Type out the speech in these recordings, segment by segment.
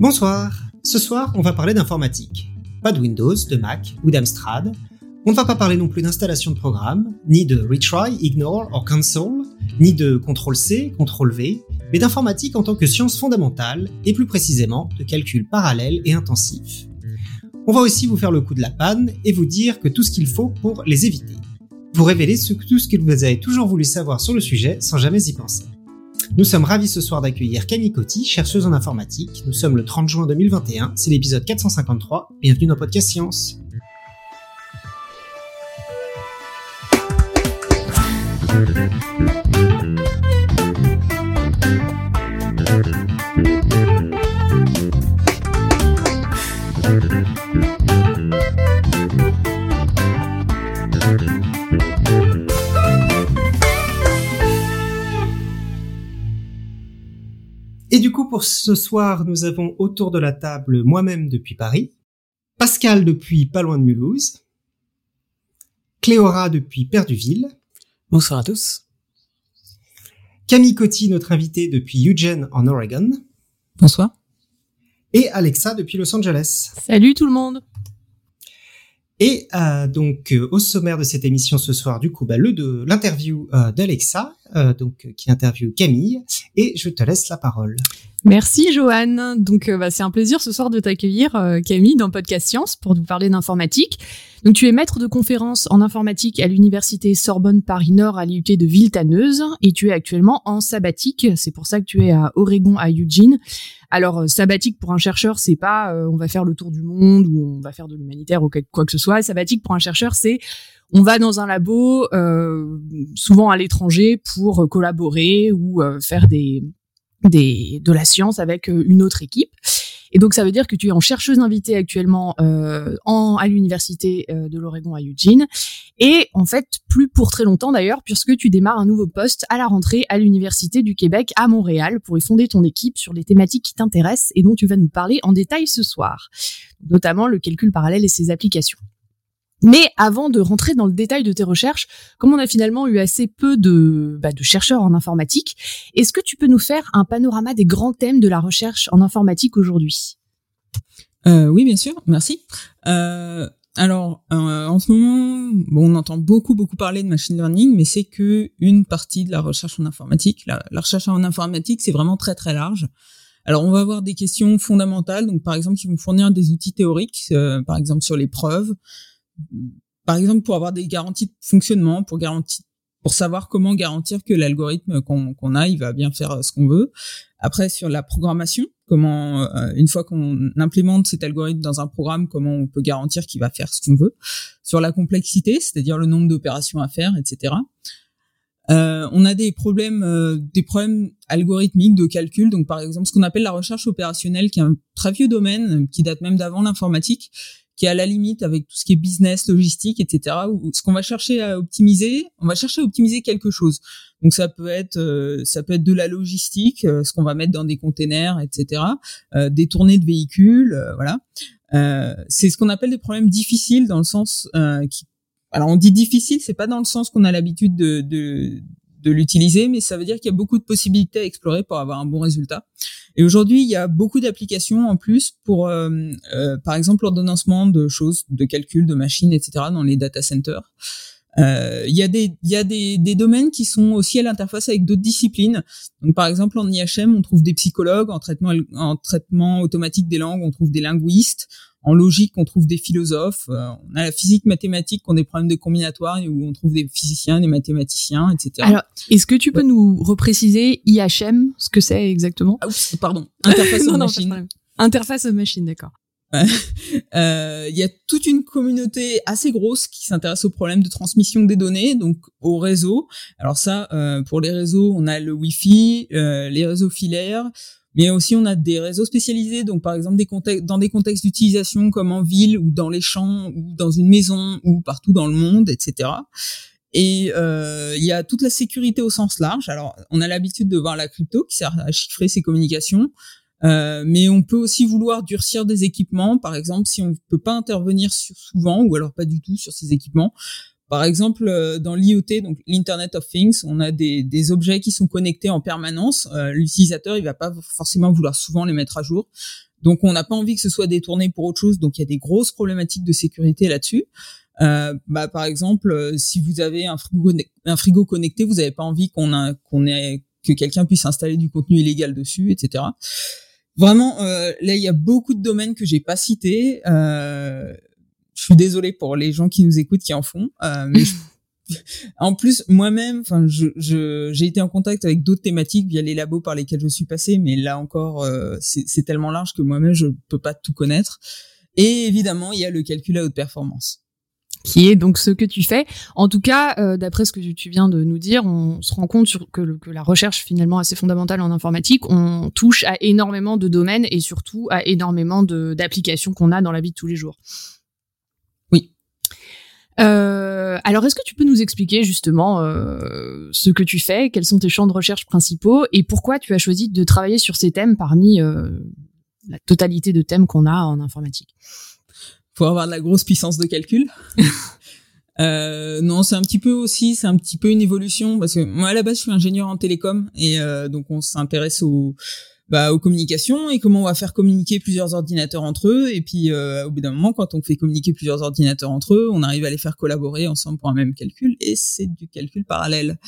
Bonsoir. Ce soir, on va parler d'informatique. Pas de Windows, de Mac ou d'Amstrad. On ne va pas parler non plus d'installation de programme, ni de retry, ignore ou cancel, ni de CTRL-C, CTRL-V, mais d'informatique en tant que science fondamentale, et plus précisément de calcul parallèle et intensif. On va aussi vous faire le coup de la panne et vous dire que tout ce qu'il faut pour les éviter. Vous révéler tout ce que vous avez toujours voulu savoir sur le sujet sans jamais y penser. Nous sommes ravis ce soir d'accueillir Camille Coty, chercheuse en informatique. Nous sommes le 30 juin 2021, c'est l'épisode 453. Bienvenue dans Podcast Science. Et du coup, pour ce soir, nous avons autour de la table moi-même depuis Paris, Pascal depuis pas loin de Mulhouse, Cléora depuis Perduville. Bonsoir à tous. Camille Coty, notre invité depuis Eugene en Oregon. Bonsoir. Et Alexa depuis Los Angeles. Salut tout le monde. Et euh, donc euh, au sommaire de cette émission ce soir, du coup, bah, le de l'interview euh, d'Alexa, donc qui interviewe Camille, et je te laisse la parole. Merci Joanne. Donc bah, c'est un plaisir ce soir de t'accueillir Camille dans Podcast Science pour nous parler d'informatique. Donc tu es maître de conférence en informatique à l'université Sorbonne Paris Nord à l'IUT de Villetaneuse et tu es actuellement en sabbatique. C'est pour ça que tu es à Oregon à Eugene. Alors sabbatique pour un chercheur, c'est pas on va faire le tour du monde ou on va faire de l'humanitaire ou quoi que ce soit. Sabbatique pour un chercheur, c'est on va dans un labo, euh, souvent à l'étranger, pour collaborer ou euh, faire de la science avec euh, une autre équipe. Et donc ça veut dire que tu es en chercheuse invitée actuellement euh, en, à l'université de l'Oregon à Eugene. Et en fait, plus pour très longtemps d'ailleurs, puisque tu démarres un nouveau poste à la rentrée à l'Université du Québec à Montréal pour y fonder ton équipe sur les thématiques qui t'intéressent et dont tu vas nous parler en détail ce soir, notamment le calcul parallèle et ses applications. Mais avant de rentrer dans le détail de tes recherches, comme on a finalement eu assez peu de, bah, de chercheurs en informatique, est-ce que tu peux nous faire un panorama des grands thèmes de la recherche en informatique aujourd'hui? Euh, Oui, bien sûr, merci. Euh, alors, euh, en ce moment, bon, on entend beaucoup, beaucoup parler de machine learning, mais c'est que une partie de la recherche en informatique. La, la recherche en informatique, c'est vraiment très, très large. Alors, on va avoir des questions fondamentales, donc par exemple, qui vont fournir des outils théoriques, euh, par exemple sur les preuves, par exemple pour avoir des garanties de fonctionnement, pour garantir pour savoir comment garantir que l'algorithme qu'on a, il va bien faire euh, ce qu'on veut. Après, sur la programmation, comment, euh, une fois qu'on implémente cet algorithme dans un programme, comment on peut garantir qu'il va faire ce qu'on veut. Sur la complexité, c'est-à-dire le nombre d'opérations à faire, etc. Euh, on a des problèmes, euh, des problèmes algorithmiques de calcul. Donc, par exemple, ce qu'on appelle la recherche opérationnelle, qui est un très vieux domaine, qui date même d'avant l'informatique, qui est à la limite avec tout ce qui est business, logistique, etc. Où ce qu'on va chercher à optimiser, on va chercher à optimiser quelque chose. Donc ça peut être euh, ça peut être de la logistique, euh, ce qu'on va mettre dans des containers, etc. Euh, des tournées de véhicules, voilà. c'est ce qu'on appelle des problèmes difficiles dans le sens qui alors on dit difficile, c'est pas dans le sens qu'on a l'habitude de, de, de l'utiliser, mais ça veut dire qu'il y a beaucoup de possibilités à explorer pour avoir un bon résultat. Et aujourd'hui, il y a beaucoup d'applications en plus pour, euh, euh, par exemple, l'ordonnancement de choses, de calcul, de machines, etc. dans les data centers. Euh, il y a, des, y a des, des, domaines qui sont aussi à l'interface avec d'autres disciplines. Donc, par exemple, en IHM, on trouve des psychologues, en traitement, en traitement automatique des langues, on trouve des linguistes, en logique, on trouve des philosophes. Euh, on a la physique mathématique, on a des problèmes de combinatoire où on trouve des physiciens, des mathématiciens, etc. Alors, est-ce que tu peux nous repréciser IHM, ce que c'est exactement ah, Pardon, interface aux machine. Interface aux machine, d'accord. Euh, il y a toute une communauté assez grosse qui s'intéresse aux problèmes de transmission des données, donc au réseau. Alors ça, euh, pour les réseaux, on a le Wi-Fi, les réseaux filaires, mais aussi on a des réseaux spécialisés, donc par exemple des contextes, dans des contextes d'utilisation comme en ville ou dans les champs ou dans une maison ou partout dans le monde, etc. Et euh, il y a toute la sécurité au sens large. Alors on a l'habitude de voir la crypto qui sert à chiffrer ses communications. Euh, mais on peut aussi vouloir durcir des équipements, par exemple si on ne peut pas intervenir sur souvent ou alors pas du tout sur ces équipements, Par exemple, euh, dans l'IoT, donc l'Internet of Things, on a des, des objets qui sont connectés en permanence. Euh, l'utilisateur, il va pas forcément vouloir souvent les mettre à jour. Donc, on n'a pas envie que ce soit détourné pour autre chose. Donc, il y a des grosses problématiques de sécurité là-dessus. Euh, bah, par exemple, euh, si vous avez un frigo, un frigo connecté, vous n'avez pas envie qu'on ait que quelqu'un puisse installer du contenu illégal dessus, etc. Vraiment, euh, là, il y a beaucoup de domaines que j'ai pas cités. Euh, je suis désolée pour les gens qui nous écoutent qui en font, euh, mais en plus moi-même, enfin, je, j'ai été en contact avec d'autres thématiques via les labos par lesquels je suis passé, mais là encore, euh, c'est tellement large que moi-même je peux pas tout connaître. Et évidemment, il y a le calcul à haute performance qui est donc ce que tu fais. En tout cas, euh, d'après ce que tu viens de nous dire, on se rend compte sur, que, que, la recherche finalement assez fondamentale en informatique, on touche à énormément de domaines et surtout à énormément d'applications qu'on a dans la vie de tous les jours. Euh, alors, est-ce que tu peux nous expliquer justement euh, ce que tu fais, quels sont tes champs de recherche principaux et pourquoi tu as choisi de travailler sur ces thèmes parmi euh, la totalité de thèmes qu'on a en informatique? Faut avoir de la grosse puissance de calcul. Euh, non, c'est un petit peu aussi, c'est un petit peu une évolution parce que moi à la base je suis ingénieur en télécom et euh, donc on s'intéresse aux bah, aux communications et comment on va faire communiquer plusieurs ordinateurs entre eux. Et puis, euh, au bout d'un moment, quand on fait communiquer plusieurs ordinateurs entre eux, on arrive à les faire collaborer ensemble pour un même calcul et c'est du calcul parallèle.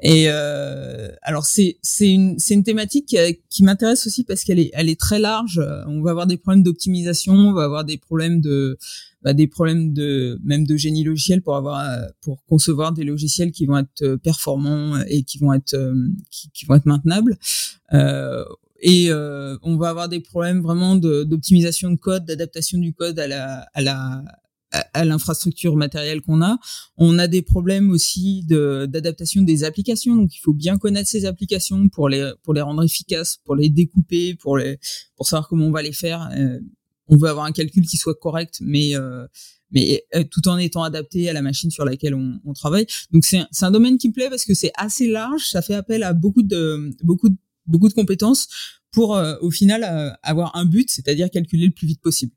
Et euh, alors c'est c'est une c'est une thématique qui, m'intéresse aussi parce qu'elle est elle est très large. On va avoir des problèmes d'optimisation, on va avoir des problèmes de bah, des problèmes de même de génie logiciel pour avoir pour concevoir des logiciels qui vont être performants et qui vont être qui, qui vont être maintenables. Euh, et euh, on va avoir des problèmes vraiment d'optimisation de, code, d'adaptation du code à la à la à l'infrastructure matérielle qu'on a. On a des problèmes aussi d'adaptation des applications. Donc, il faut bien connaître ces applications pour les pour les rendre efficaces, pour les découper, pour les pour savoir comment on va les faire. Euh, on veut avoir un calcul qui soit correct, mais euh, mais euh, tout en étant adapté à la machine sur laquelle on, on travaille. Donc c'est un domaine qui me plaît parce que c'est assez large, ça fait appel à beaucoup de beaucoup de beaucoup de compétences pour euh, au final euh, avoir un but, c'est-à-dire calculer le plus vite possible.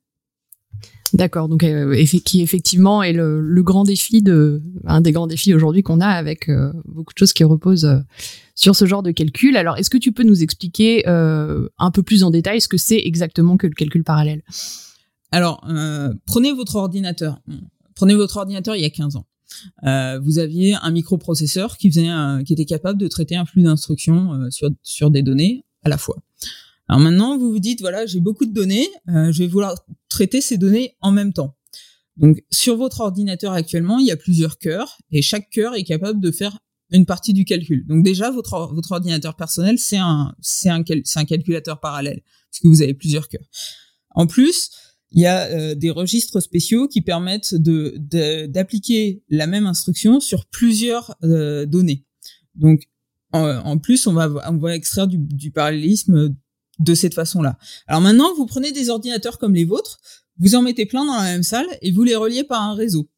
D'accord, donc euh, qui effectivement est le, le, grand défi de un des grands défis aujourd'hui qu'on a avec euh, beaucoup de choses qui reposent sur ce genre de calcul. Alors, est-ce que tu peux nous expliquer un peu plus en détail ce que c'est exactement que le calcul parallèle? Alors, prenez votre ordinateur. Prenez votre ordinateur il y a 15 ans. Euh, vous aviez un microprocesseur qui faisait qui était capable de traiter un flux d'instructions euh, sur sur des données à la fois. Alors maintenant, vous vous dites voilà, j'ai beaucoup de données, euh, je vais vouloir traiter ces données en même temps. Donc sur votre ordinateur actuellement, il y a plusieurs cœurs et chaque cœur est capable de faire une partie du calcul. Donc déjà votre votre ordinateur personnel, c'est un c'est un c'est un calculateur parallèle puisque vous avez plusieurs cœurs. En plus, il y a euh, des registres spéciaux qui permettent de d'appliquer la même instruction sur plusieurs euh, données. Donc en, plus, on va on va extraire du, du parallélisme de cette façon-là. Alors maintenant, vous prenez des ordinateurs comme les vôtres, vous en mettez plein dans la même salle et vous les reliez par un réseau.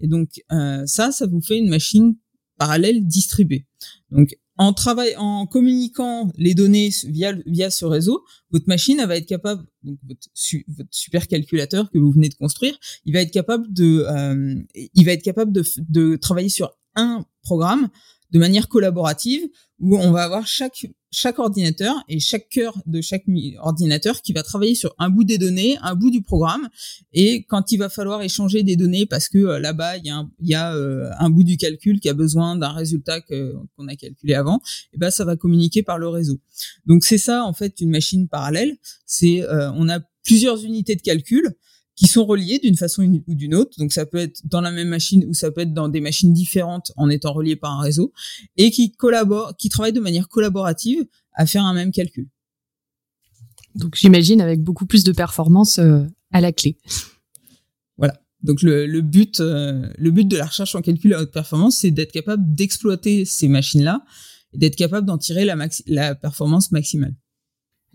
Et donc euh, ça, ça vous fait une machine parallèle distribuée. Donc en travaillant, en communiquant les données via via ce réseau, votre machine va être capable, donc votre, votre supercalculateur que vous venez de construire, il va être capable de, euh, il va être capable de, de travailler sur un programme de manière collaborative où on va avoir chaque chaque ordinateur et chaque cœur de chaque ordinateur qui va travailler sur un bout des données, un bout du programme. Et quand il va falloir échanger des données parce que euh, là-bas il y a, euh, un bout du calcul qui a besoin d'un résultat qu'on a calculé avant, et ben ça va communiquer par le réseau. Donc c'est ça en fait une machine parallèle, c'est euh, on a plusieurs unités de calcul qui sont reliés d'une façon ou d'une autre. Donc ça peut être dans la même machine ou ça peut être dans des machines différentes en étant reliés par un réseau et qui collaborent, qui travaillent de manière collaborative à faire un même calcul. Donc j'imagine avec beaucoup plus de performance euh, à la clé. Voilà. Donc le, le but, euh, le but de la recherche en calcul à haute performance, c'est d'être capable d'exploiter ces machines-là et d'être capable d'en tirer la, la performance maximale.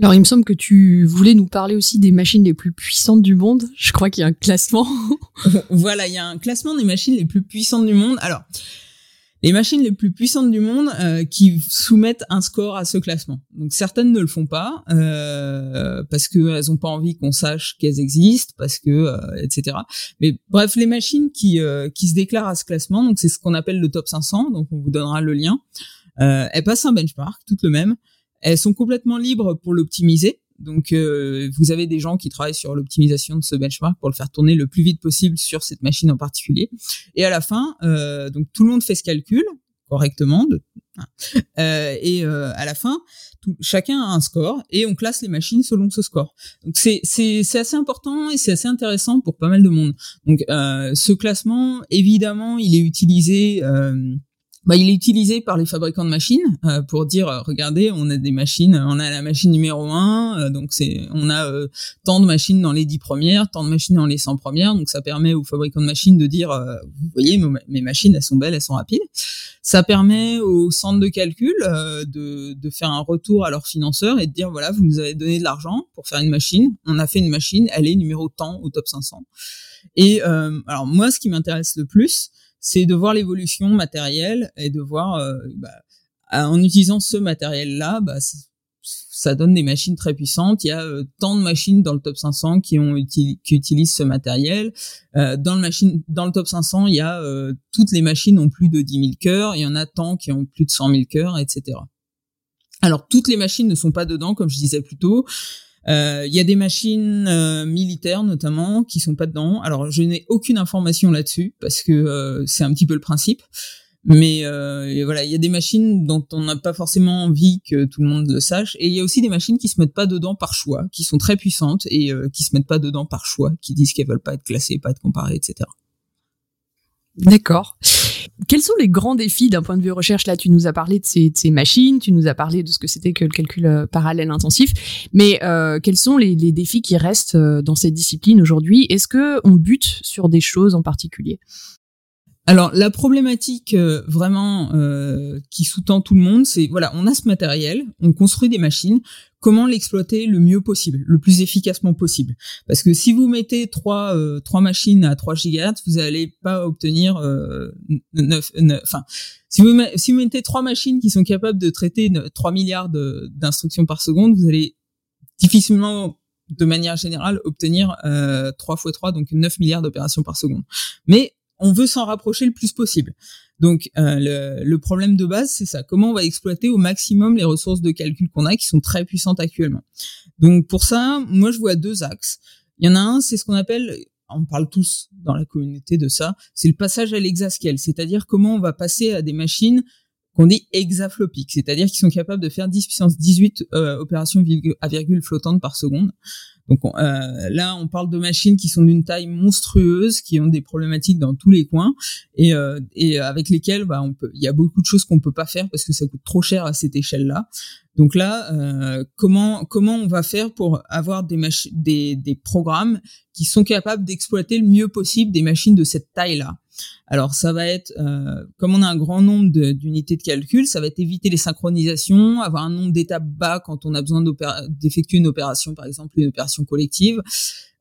Alors, il me semble que tu voulais nous parler aussi des machines les plus puissantes du monde. Je crois qu'il y a un classement. voilà, il y a un classement des machines les plus puissantes du monde. Alors, les machines les plus puissantes du monde euh, qui soumettent un score à ce classement. Donc certaines ne le font pas euh, parce que elles ont pas envie qu'on sache qu'elles existent, parce que euh, etc. Mais bref, les machines qui qui se déclarent à ce classement, donc c'est ce qu'on appelle le top 500. Donc on vous donnera le lien. elles passent un benchmark, toutes le même. Elles sont complètement libres pour l'optimiser. Donc, euh, vous avez des gens qui travaillent sur l'optimisation de ce benchmark pour le faire tourner le plus vite possible sur cette machine en particulier. Et à la fin, euh, donc tout le monde fait ce calcul correctement. Hein, euh, et euh, à la fin, tout, chacun a un score et on classe les machines selon ce score. Donc c'est assez important et c'est assez intéressant pour pas mal de monde. Donc euh, ce classement, évidemment, il est utilisé bah, il est utilisé par les fabricants de machines euh, pour dire euh, regardez on a des machines on a la machine numéro 1 euh, donc c'est on a tant de machines dans les 10 premières tant de machines dans les 100 premières donc ça permet aux fabricants de machines de dire vous voyez mes, machines elles sont belles elles sont rapides. Ça permet aux centres de calcul de, de faire un retour à leurs financeurs et de dire voilà vous nous avez donné de l'argent pour faire une machine on a fait une machine elle est numéro tant au top 500 et alors moi ce qui m'intéresse le plus c'est de voir l'évolution matérielle et de voir, euh, bah, en utilisant ce matériel-là, bah, ça donne des machines très puissantes. Il y a euh, tant de machines dans le top 500 qui ont qui utilisent ce matériel. Euh, dans le machine, dans le top 500, il y a toutes les machines ont plus de 10 000 cœurs. Il y en a tant qui ont plus de 100 000 cœurs, etc. Alors toutes les machines ne sont pas dedans, comme je disais plus tôt. Il euh, y a des machines euh, militaires notamment qui sont pas dedans. Alors je n'ai aucune information là-dessus parce que euh, c'est un petit peu le principe. Mais voilà, il y a des machines dont on n'a pas forcément envie que tout le monde le sache, et il y a aussi des machines qui se mettent pas dedans par choix, qui sont très puissantes et qui se mettent pas dedans par choix, qui disent qu'elles veulent pas être classées, pas être comparées, etc. D'accord. Quels sont les grands défis d'un point de vue recherche? Là, tu nous as parlé de ces, machines, tu nous as parlé de ce que c'était que le calcul euh, parallèle intensif, mais euh, quels sont les, défis qui restent euh, dans cette discipline aujourd'hui? Est-ce que on bute sur des choses en particulier? Alors la problématique vraiment qui sous-tend tout le monde, c'est voilà, on a ce matériel, on construit des machines, comment l'exploiter le mieux possible, le plus efficacement possible? Parce que si vous mettez trois euh, trois machines à 3 GHz, vous n'allez pas obtenir euh, 9, enfin si vous si vous mettez trois machines qui sont capables de traiter 3 milliards d'instructions par seconde, vous allez difficilement de manière générale obtenir euh, 3 x 3 donc 9 milliards d'opérations par seconde. Mais on veut s'en rapprocher le plus possible. Donc euh, le, le, problème de base, c'est ça. Comment on va exploiter au maximum les ressources de calcul qu'on a, qui sont très puissantes actuellement. Donc pour ça, moi je vois deux axes. Il y en a un, c'est ce qu'on appelle, on parle tous dans la communauté de ça, c'est le passage à l'exascale, c'est-à-dire comment on va passer à des machines qu'on dit hexaflopiques, c'est-à-dire qui sont capables de faire 10 puissance 18 euh, opérations à virgule flottante par seconde. Donc euh, là, on parle de machines qui sont d'une taille monstrueuse, qui ont des problématiques dans tous les coins et, euh, et avec lesquelles bah, on peut, il y a beaucoup de choses qu'on peut pas faire parce que ça coûte trop cher à cette échelle-là. Donc là, euh, comment comment on va faire pour avoir des, des des programmes qui sont capables d'exploiter le mieux possible des machines de cette taille-là? Alors ça va être, euh, comme on a un grand nombre d'unités de, calcul, ça va être éviter les synchronisations, avoir un nombre d'étapes bas quand on a besoin d'effectuer une opération, par exemple une opération collective,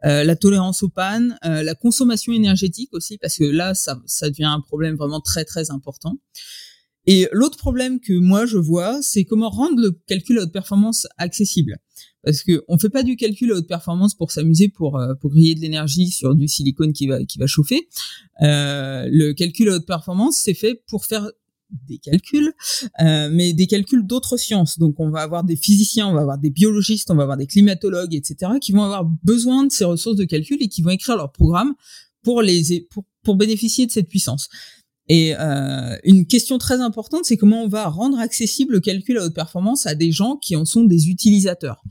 euh, la tolérance aux pannes, euh, la consommation énergétique aussi, parce que là ça, ça devient un problème vraiment très très important. Et l'autre problème que moi je vois, c'est comment rendre le calcul à haute performance accessible. Parce que on fait pas du calcul à haute performance pour s'amuser, pour euh, pour griller de l'énergie sur du silicone qui va qui va chauffer. Euh, le calcul à haute performance, c'est fait pour faire des calculs, euh, mais des calculs d'autres sciences. Donc on va avoir des physiciens, on va avoir des biologistes, on va avoir des climatologues, etc., qui vont avoir besoin de ces ressources de calcul et qui vont écrire leur programme pour les pour, pour bénéficier de cette puissance. Et euh, une question très importante, c'est comment on va rendre accessible le calcul à haute performance à des gens qui en sont des utilisateurs.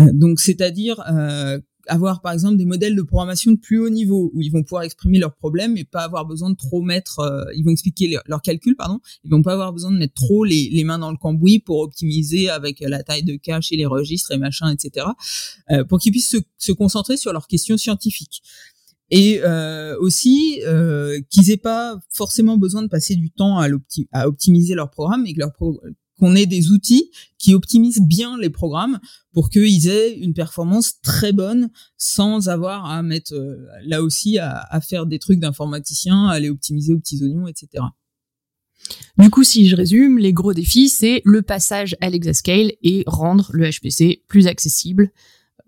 Euh, donc, c'est-à-dire euh, avoir par exemple des modèles de programmation de plus haut niveau où ils vont pouvoir exprimer leurs problèmes et pas avoir besoin de trop mettre, euh, ils vont expliquer leurs calculs, pardon, ils vont pas avoir besoin de mettre trop les, les, mains dans le cambouis pour optimiser avec la taille de cache et les registres et machin, etc. Euh, pour qu'ils puissent se, se, concentrer sur leurs questions scientifiques et euh, aussi euh, qu'ils aient pas forcément besoin de passer du temps à, optimiser leur programme et que leur qu'on ait des outils qui optimisent bien les programmes pour qu'ils aient une performance très bonne sans avoir à mettre euh, là aussi à, à, faire des trucs d'informaticien, à les optimiser aux petits oignons, etc. Du coup, si je résume, les gros défis, c'est le passage à l'exascale et rendre le HPC plus accessible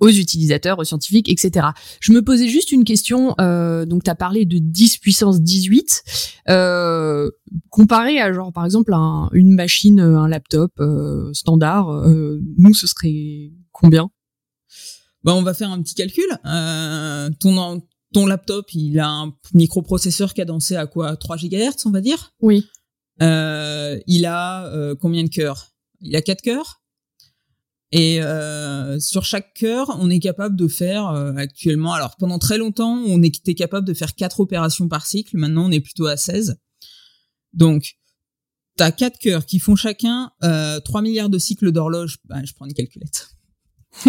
aux utilisateurs, aux scientifiques, etc. Je me posais juste une question, euh, donc tu as parlé de 10 puissance 18, euh, comparé à genre par exemple une machine, un laptop euh, standard, euh, nous ce serait combien? Bah, On va faire un petit calcul. Euh, ton, ton laptop, il a un microprocesseur cadencé à quoi? 3 GHz, on va dire? Oui. Euh, il a euh, combien de cœurs? Il a 4 cœurs? Et euh, sur chaque cœur, on est capable de faire euh, actuellement. Alors pendant très longtemps, on était capable de faire quatre opérations par cycle. Maintenant, on est plutôt à 16. Donc, t'as quatre cœurs qui font chacun euh, 3 milliards de cycles d'horloge. Bah, je prends une calculette.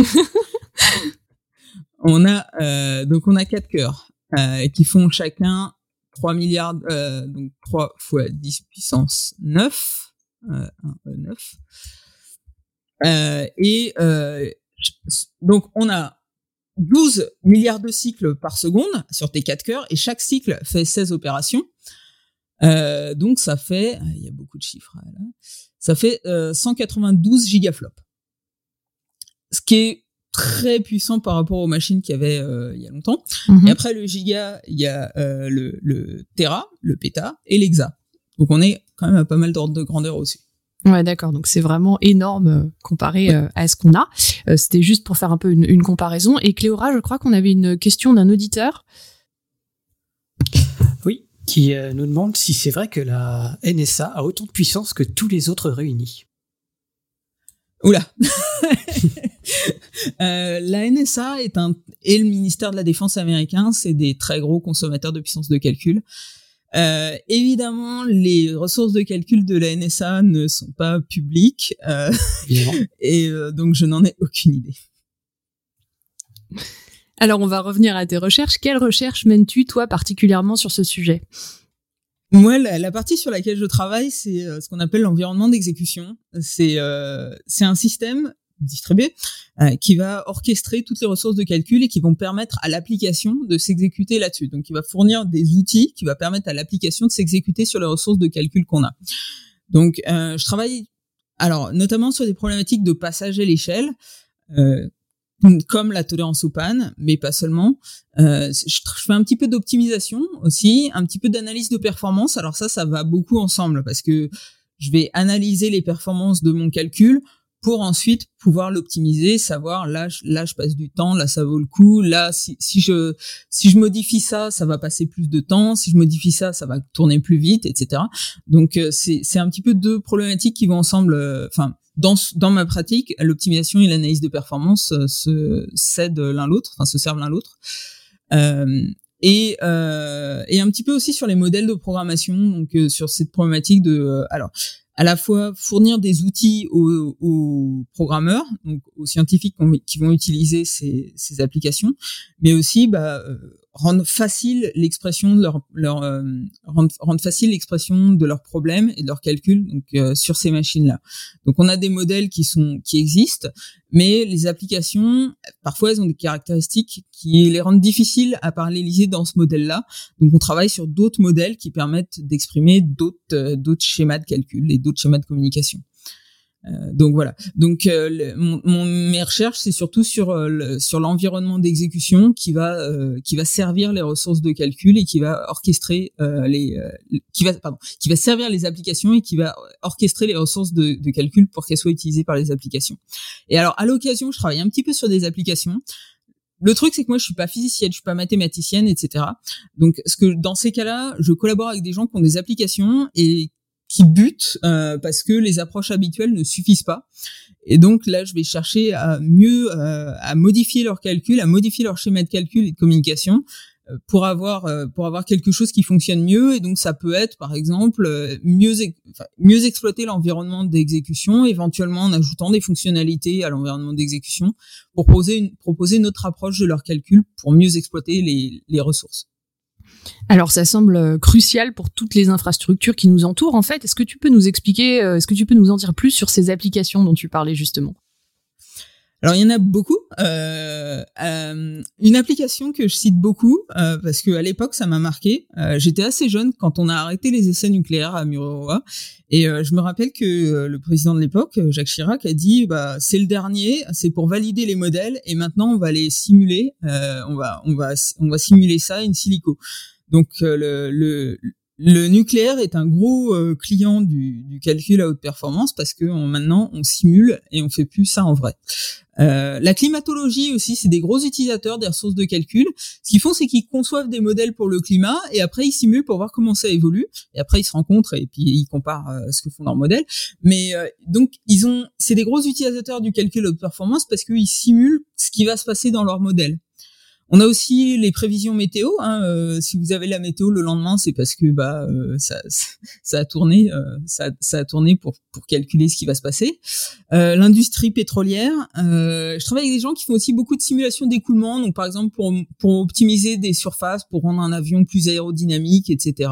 on a euh, donc on a quatre cœurs euh, qui font chacun 3 milliards donc 3 fois 10 puissance 9 1, 9 euh, et euh, donc on a 12 milliards de cycles par seconde sur tes 4 cœurs et chaque cycle fait 16 opérations. Euh, donc ça fait, il y a beaucoup de chiffres là, ça fait 192 gigaflops. Ce qui est très puissant par rapport aux machines qu'il y avait il y a longtemps. Mhm. Et après le giga, il y a le, le tera, le péta et l'exa. Donc on est quand même à pas mal d'ordre de grandeur aussi. Ouais, d'accord. Donc c'est vraiment énorme euh, comparé euh, à ce qu'on a. Euh, C'était juste pour faire un peu une, une comparaison. Et Cléora, je crois qu'on avait une question d'un auditeur. Oui, qui nous demande si c'est vrai que la NSA a autant de puissance que tous les autres réunis. Oula. euh, la NSA est un et le ministère de la Défense américain, c'est des très gros consommateurs de puissance de calcul. Euh, évidemment, les ressources de calcul de la NSA ne sont pas publiques, euh, et euh, donc je n'en ai aucune idée. Alors, on va revenir à tes recherches. Quelles recherches mènes-tu, toi, particulièrement sur ce sujet? Moi, la, la, partie sur laquelle je travaille, c'est ce qu'on appelle l'environnement d'exécution. C'est c'est un système distribué euh, qui va orchestrer toutes les ressources de calcul et qui vont permettre à l'application de s'exécuter là-dessus. Donc, il va fournir des outils qui va permettre à l'application de s'exécuter sur les ressources de calcul qu'on a. Donc, euh, je travaille alors notamment sur des problématiques de passage à l'échelle. Euh, comme la tolérance aux pannes, mais pas seulement. Euh, je, je, fais un petit peu d'optimisation aussi, un petit peu d'analyse de performance. Alors ça, ça va beaucoup ensemble parce que je vais analyser les performances de mon calcul pour ensuite pouvoir l'optimiser, savoir là, là je passe du temps, là ça vaut le coup, là si, si je si je modifie ça, ça va passer plus de temps, si je modifie ça, ça va tourner plus vite, etc. Donc euh, c'est c'est un petit peu deux problématiques qui vont ensemble. Enfin dans dans ma pratique, l'optimisation et l'analyse de performance euh, se cèdent l'un l'autre, enfin se servent l'un l'autre. Euh, et, euh, et un petit peu aussi sur les modèles de programmation, donc euh, sur cette problématique de alors à la fois fournir des outils aux, programmeurs, donc aux scientifiques qui vont utiliser ces, applications, mais aussi bah, rendre facile l'expression de leur, leur euh, rendre, facile l'expression de leurs problèmes et de leurs calculs donc euh, sur ces machines là. Donc on a des modèles qui sont qui existent, mais les applications parfois elles ont des caractéristiques qui les rendent difficiles à paralléliser dans ce modèle là. Donc on travaille sur d'autres modèles qui permettent d'exprimer d'autres euh, d'autres schémas de calcul et d'autres schémas de communication. Euh, donc voilà. Donc euh, le, mon, mon, mes recherches c'est surtout sur euh, le, sur l'environnement d'exécution qui va qui va servir les ressources de calcul et qui va orchestrer les qui va pardon qui va servir les applications et qui va orchestrer les ressources de, de calcul pour qu'elles soient utilisées par les applications. Et alors à l'occasion je travaille un petit peu sur des applications. Le truc, c'est que moi, je suis pas physicienne, je suis pas mathématicienne, etc. Donc, ce que dans ces cas-là, je collabore avec des gens qui ont des applications et qui butent euh, parce que les approches habituelles ne suffisent pas. Et donc là, je vais chercher à mieux euh, à modifier leur calcul, à modifier leur schéma de calcul et de communication euh, pour avoir euh, pour avoir quelque chose qui fonctionne mieux. Et donc ça peut être par exemple euh, mieux enfin, mieux exploiter l'environnement d'exécution, éventuellement en ajoutant des fonctionnalités à l'environnement d'exécution pour proposer une, proposer une autre approche de leur calcul pour mieux exploiter les, les ressources. Alors ça semble crucial pour toutes les infrastructures qui nous entourent en fait. Est-ce que tu peux nous expliquer, est-ce que tu peux nous en dire plus sur ces applications dont tu parlais justement? Alors il y en a beaucoup. Euh, euh, une application que je cite beaucoup euh, parce que à l'époque ça m'a marqué. Euh, j'étais assez jeune quand on a arrêté les essais nucléaires à Mururoa et euh, je me rappelle que le président de l'époque, Jacques Chirac, a dit bah c'est le dernier, c'est pour valider les modèles et maintenant on va les simuler. on va on va on va simuler ça in silico. Donc le, le le nucléaire est un gros client du, calcul à haute performance parce que maintenant on simule et on fait plus ça en vrai. Euh, la climatologie aussi, c'est des gros utilisateurs des ressources de calcul. Ce qu'ils font, c'est qu'ils conçoivent des modèles pour le climat et après ils simulent pour voir comment ça évolue. Et après ils se rencontrent et puis ils comparent euh, ce que font leurs modèles. Mais euh, donc ils ont, c'est des gros utilisateurs du calcul haute performance parce qu'ils simulent ce qui va se passer dans leur modèle. On a aussi les prévisions météo. Hein, euh, si vous avez la météo le lendemain, c'est parce que bah euh, ça, a tourné, euh, ça, ça, a tourné pour pour calculer ce qui va se passer. L'industrie pétrolière. je travaille avec des gens qui font aussi beaucoup de simulations d'écoulement. Donc par exemple pour pour optimiser des surfaces, pour rendre un avion plus aérodynamique, etc.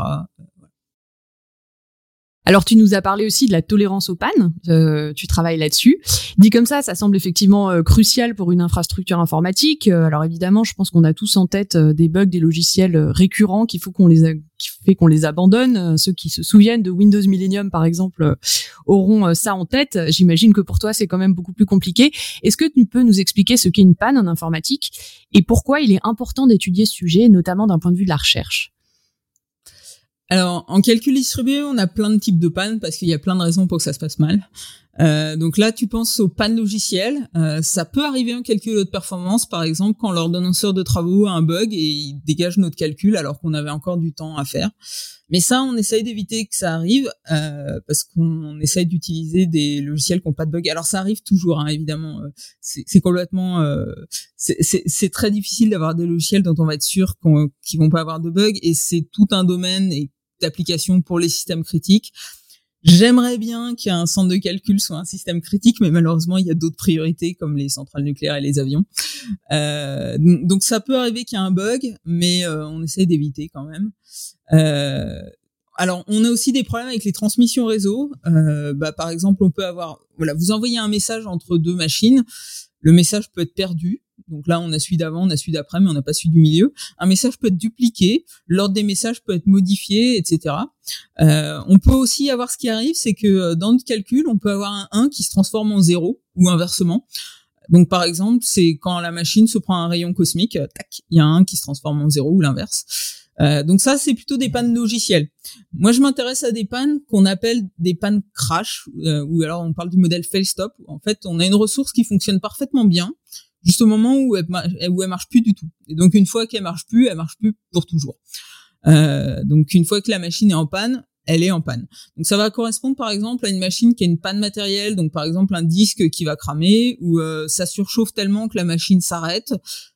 Alors tu nous as parlé aussi de la tolérance aux pannes, euh, tu travailles là-dessus. Dit comme ça, ça semble effectivement euh, crucial pour une infrastructure informatique. Euh, alors évidemment, je pense qu'on a tous en tête des bugs, des logiciels récurrents qu'il faut qu'on les qui fait qu'on les abandonne. Ceux qui se souviennent de Windows Millennium par exemple auront ça en tête. J'imagine que pour toi c'est quand même beaucoup plus compliqué. Est-ce que tu peux nous expliquer ce qu'est une panne en informatique et pourquoi il est important d'étudier ce sujet, notamment d'un point de vue de la recherche? Alors, en calcul distribué, on a plein de types de pannes parce qu'il y a plein de raisons pour que ça se passe mal. Euh, donc là, tu penses aux pannes logicielles. Euh, ça peut arriver en calcul de performance, par exemple, quand l'ordonnanceur de travaux a un bug et il dégage notre calcul alors qu'on avait encore du temps à faire. Mais ça, on essaye d'éviter que ça arrive euh, parce qu'on essaye d'utiliser des logiciels qui n'ont pas de bug. Alors ça arrive toujours, hein, évidemment. Euh, c'est complètement, euh, c'est très difficile d'avoir des logiciels dont on va être sûr qu'ils vont pas avoir de bug et c'est tout un domaine d'application pour les systèmes critiques. J'aimerais bien qu'un centre de calcul soit un système critique, mais malheureusement, il y a d'autres priorités comme les centrales nucléaires et les avions. Euh, donc ça peut arriver qu'il y ait un bug, mais euh, on essaie d'éviter quand même. Euh, alors, on a aussi des problèmes avec les transmissions réseau. Bah, par exemple, on peut avoir, voilà, vous envoyez un message entre deux machines, le message peut être perdu. Donc là, on a celui d'avant, on a celui d'après, mais on n'a pas celui du milieu. Un message peut être dupliqué, l'ordre des messages peut être modifié, etc. Euh, on peut aussi avoir ce qui arrive, c'est que euh, dans notre calcul, on peut avoir un 1 qui se transforme en 0 ou inversement. Donc par exemple, c'est quand la machine se prend un rayon cosmique, euh, tac, il y a un 1 qui se transforme en 0 ou l'inverse. Donc ça, c'est plutôt des pannes logicielles. Moi, je m'intéresse à des pannes qu'on appelle des pannes crash, euh, ou alors on parle du modèle fail stop. En fait, on a une ressource qui fonctionne parfaitement bien, juste au moment où elle, où marche plus du tout. Et donc une fois qu'elle marche plus, elle marche plus pour toujours. Euh, donc une fois que la machine est en panne, elle est en panne. Donc ça va correspondre par exemple à une machine qui a une panne matérielle, donc par exemple un disque qui va cramer ou euh, ça surchauffe tellement que la machine s'arrête.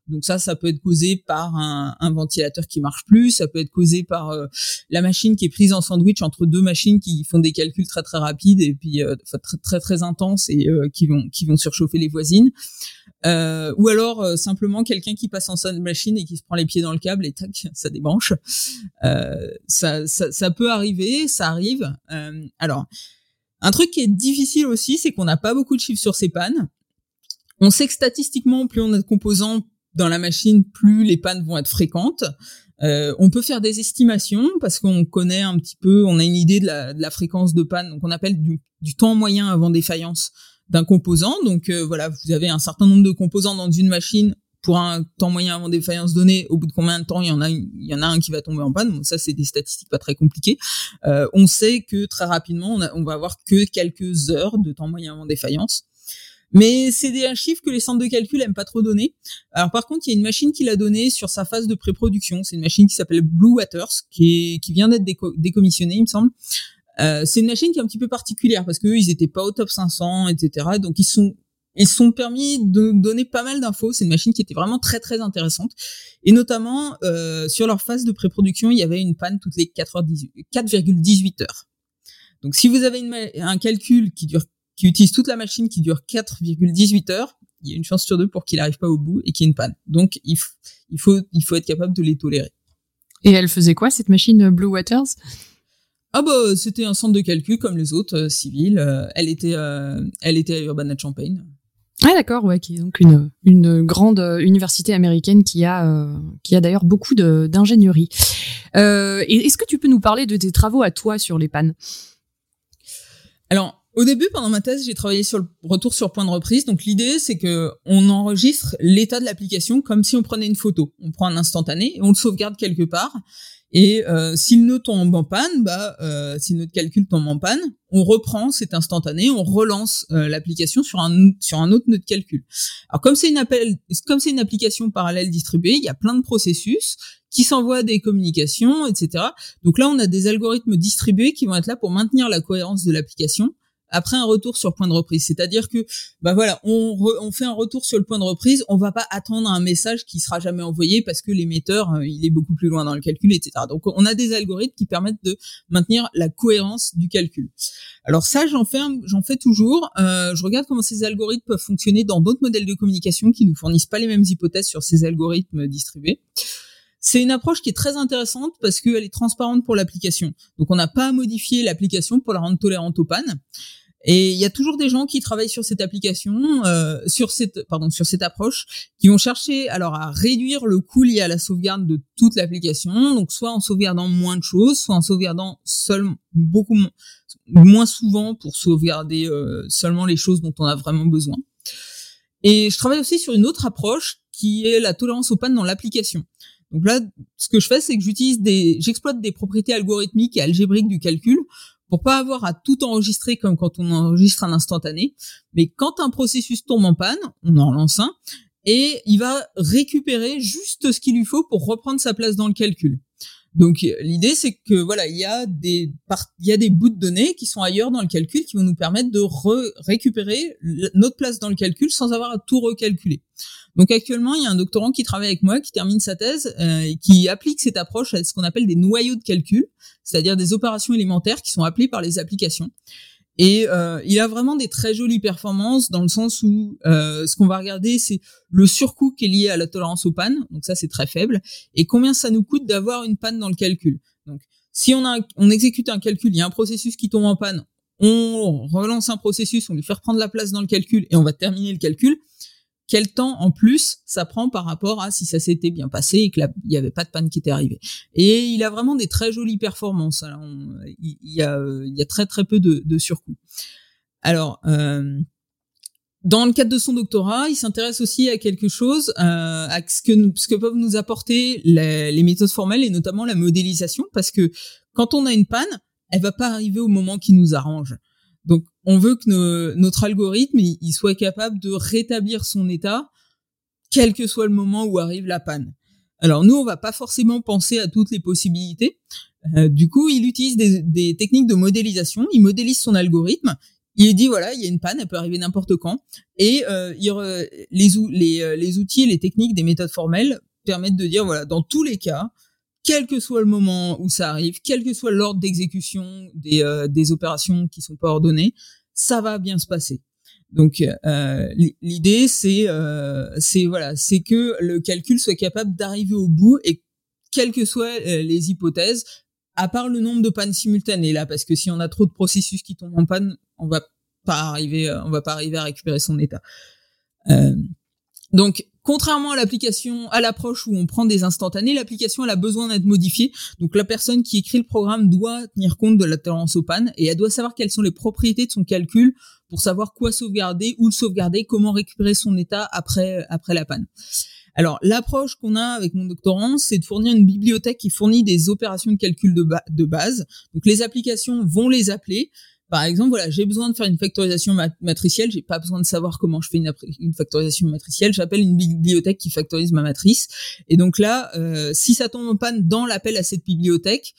Donc ça, ça peut être causé par un, ventilateur qui marche plus, ça peut être causé par euh, la machine qui est prise en sandwich entre deux machines qui font des calculs très très rapides et puis euh, très très très intenses et qui vont qui vont surchauffer les voisines. Euh, ou alors euh, simplement quelqu'un qui passe en salle machine et qui se prend les pieds dans le câble et tac, ça débranche. Euh, ça, ça, ça, peut arriver, ça arrive. Euh, alors, un truc qui est difficile aussi, c'est qu'on n'a pas beaucoup de chiffres sur ces pannes. On sait que statistiquement, plus on a de composants dans la machine, plus les pannes vont être fréquentes. Euh, on peut faire des estimations parce qu'on connaît un petit peu, on a une idée de la, de la fréquence de panne, donc on appelle du, du temps moyen avant défaillance d'un composant. Donc euh, voilà, vous avez un certain nombre de composants dans une machine pour un temps moyen avant défaillance donnée, au bout de combien de temps il y en a, il y en a un qui va tomber en panne. Ça c'est des statistiques pas très compliquées. Euh, on sait que très rapidement, on, on, va avoir que quelques heures de temps moyen avant défaillance. Mais c'est des chiffres que les centres de calcul aiment pas trop donner. Alors par contre, il y a une machine qui l'a donné sur sa phase de pré-production. C'est une machine qui s'appelle Blue Waters, qui, est, qui vient d'être décommissionnée, il me semble. Euh, c'est une machine qui est un petit peu particulière parce que ils étaient pas au top 500, etc. Donc ils sont ils sont permis de donner pas mal d'infos. C'est une machine qui était vraiment très très intéressante. Et notamment euh, sur leur phase de pré-production, il y avait une panne toutes les 4,18 heures. Donc si vous avez une, un calcul qui dure qui utilise toute la machine qui dure 4,18 heures, il y a une chance sur deux pour qu'il n'arrive pas au bout et qu'il y ait une panne. Donc il, il faut il faut être capable de les tolérer. Et elle faisait quoi cette machine Blue Waters? Ah bah c'était un centre de calcul comme les autres euh, civils. Euh, elle était euh, elle était à Urbana Champagne. Ah d'accord, ouais, qui est donc une, une grande université américaine qui a qui a d'ailleurs beaucoup d'ingénierie. Est-ce que tu peux nous parler de tes travaux à toi sur les pannes? Alors, au début, pendant ma thèse, j'ai travaillé sur le retour sur point de reprise. Donc l'idée, c'est que on enregistre l'état de l'application comme si on prenait une photo. On prend un instantané et on le sauvegarde quelque part. Et euh, si le nœud tombe en panne, bah, euh, si de calcul tombe en panne, on reprend cet instantané, on relance euh, l'application sur un sur un autre nœud de calcul. Alors comme c'est une appel, comme c'est une application parallèle distribuée, il y a plein de processus qui s'envoient des communications, etc. Donc là, on a des algorithmes distribués qui vont être là pour maintenir la cohérence de l'application après un retour sur point de reprise. C'est-à-dire que, bah voilà, on, on fait un retour sur le point de reprise, on va pas attendre un message qui sera jamais envoyé parce que l'émetteur, euh, il est beaucoup plus loin dans le calcul, etc. Donc on a des algorithmes qui permettent de maintenir la cohérence du calcul. Alors ça, j'en fais, j'en fais toujours. Euh, je regarde comment ces algorithmes peuvent fonctionner dans d'autres modèles de communication qui nous fournissent pas les mêmes hypothèses sur ces algorithmes distribués. C'est une approche qui est très intéressante parce qu'elle est transparente pour l'application. Donc on n'a pas à modifier l'application pour la rendre tolérante aux pannes. Et il y a toujours des gens qui travaillent sur cette application, euh, sur cette pardon, sur cette approche, qui vont chercher alors à réduire le coût lié à la sauvegarde de toute l'application. Donc soit en sauvegardant moins de choses, soit en sauvegardant seulement beaucoup moins souvent pour sauvegarder euh, seulement les choses dont on a vraiment besoin. Et je travaille aussi sur une autre approche qui est la tolérance aux pannes dans l'application. Donc là, ce que je fais, c'est que j'utilise des, j'exploite des propriétés algorithmiques et algébriques du calcul pour pas avoir à tout enregistrer comme quand on enregistre un instantané. Mais quand un processus tombe en panne, on en lance un et il va récupérer juste ce qu'il lui faut pour reprendre sa place dans le calcul. Donc l'idée c'est que voilà, il y a des il y a des bouts de données qui sont ailleurs dans le calcul qui vont nous permettre de récupérer notre place dans le calcul sans avoir à tout recalculer. Donc actuellement, il y a un doctorant qui travaille avec moi, qui termine sa thèse euh, et qui applique cette approche à ce qu'on appelle des noyaux de calcul, c'est-à-dire des opérations élémentaires qui sont appelées par les applications. Et euh, il a vraiment des très jolies performances dans le sens où euh, ce qu'on va regarder, c'est le surcoût qui est lié à la tolérance aux pannes, donc ça c'est très faible, et combien ça nous coûte d'avoir une panne dans le calcul. Donc si on, on exécute un calcul, il y a un processus qui tombe en panne, on relance un processus, on lui fait reprendre la place dans le calcul et on va terminer le calcul quel temps en plus ça prend par rapport à si ça s'était bien passé et qu'il n'y avait pas de panne qui était arrivée. Et il a vraiment des très jolies performances. il, y a, il y a très très peu de, de surcoût. Alors, euh, dans le cadre de son doctorat, il s'intéresse aussi à quelque chose, euh, à ce que, peuvent nous apporter les, méthodes formelles et notamment la modélisation, parce que quand on a une panne, elle va pas arriver au moment qui nous arrange. Donc, on veut que notre algorithme il, soit capable de rétablir son état, quel que soit le moment où arrive la panne. Alors nous, on va pas forcément penser à toutes les possibilités. Euh, du coup, il utilise des, techniques de modélisation. Il modélise son algorithme. Il dit voilà, il y a une panne, elle peut arriver n'importe quand. Et euh, euh, les outils, les techniques des méthodes formelles permettent de dire voilà, dans tous les cas, quel que soit le moment où ça arrive, quel que soit l'ordre d'exécution des, euh, des opérations qui sont pas ordonnées, ça va bien se passer. Donc euh, l'idée c'est euh, c'est voilà c'est que le calcul soit capable d'arriver au bout et quelles que soient les hypothèses, à part le nombre de pannes simultanées là, parce que si on a trop de processus qui tombent en panne, on va pas arriver on va pas arriver à récupérer son état. donc Contrairement à l'application, à l'approche où on prend des instantanés, l'application a besoin d'être modifiée. Donc la personne qui écrit le programme doit tenir compte de la tolérance aux pannes et elle doit savoir quelles sont les propriétés de son calcul pour savoir quoi sauvegarder, où le sauvegarder, comment récupérer son état après après la panne. Alors l'approche qu'on a avec mon doctorant, c'est de fournir une bibliothèque qui fournit des opérations de calcul de base. Donc les applications vont les appeler. Par exemple, voilà, j'ai besoin de faire une factorisation matricielle, j'ai pas besoin de savoir comment je fais une, factorisation matricielle, j'appelle une bibliothèque qui factorise ma matrice. Et donc là, euh, si ça tombe en panne dans l'appel à cette bibliothèque,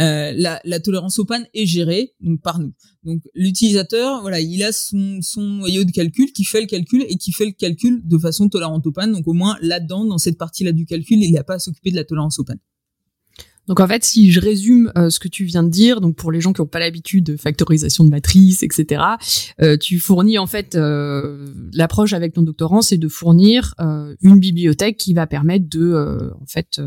euh, la, tolérance aux pannes est gérée donc par nous. Donc l'utilisateur, voilà, il a son, noyau de calcul qui fait le calcul et qui fait le calcul de façon tolérante aux pannes. Donc au moins là-dedans, dans cette partie-là du calcul, il n'a pas à s'occuper de la tolérance aux pannes. Donc en fait, si je résume euh, ce que tu viens de dire, donc pour les gens qui n'ont pas l'habitude de factorisation de matrices, etc., euh, tu fournis en fait euh, l'approche avec ton doctorant, c'est de fournir une bibliothèque qui va permettre de en fait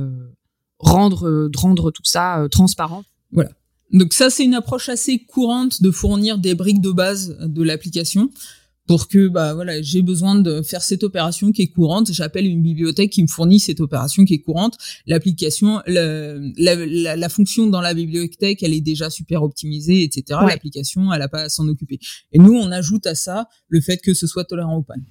rendre rendre tout ça transparent. Voilà. Donc ça, c'est une approche assez courante de fournir des briques de base de l'application. Pour que bah voilà j'ai besoin de faire cette opération qui est courante. J'appelle une bibliothèque qui me fournit cette opération qui est courante. L'application la, la, la, fonction dans la bibliothèque elle est déjà super optimisée etc l'application elle a pas à s'en occuper. Et nous on ajoute à ça le fait que ce soit tolérant au panne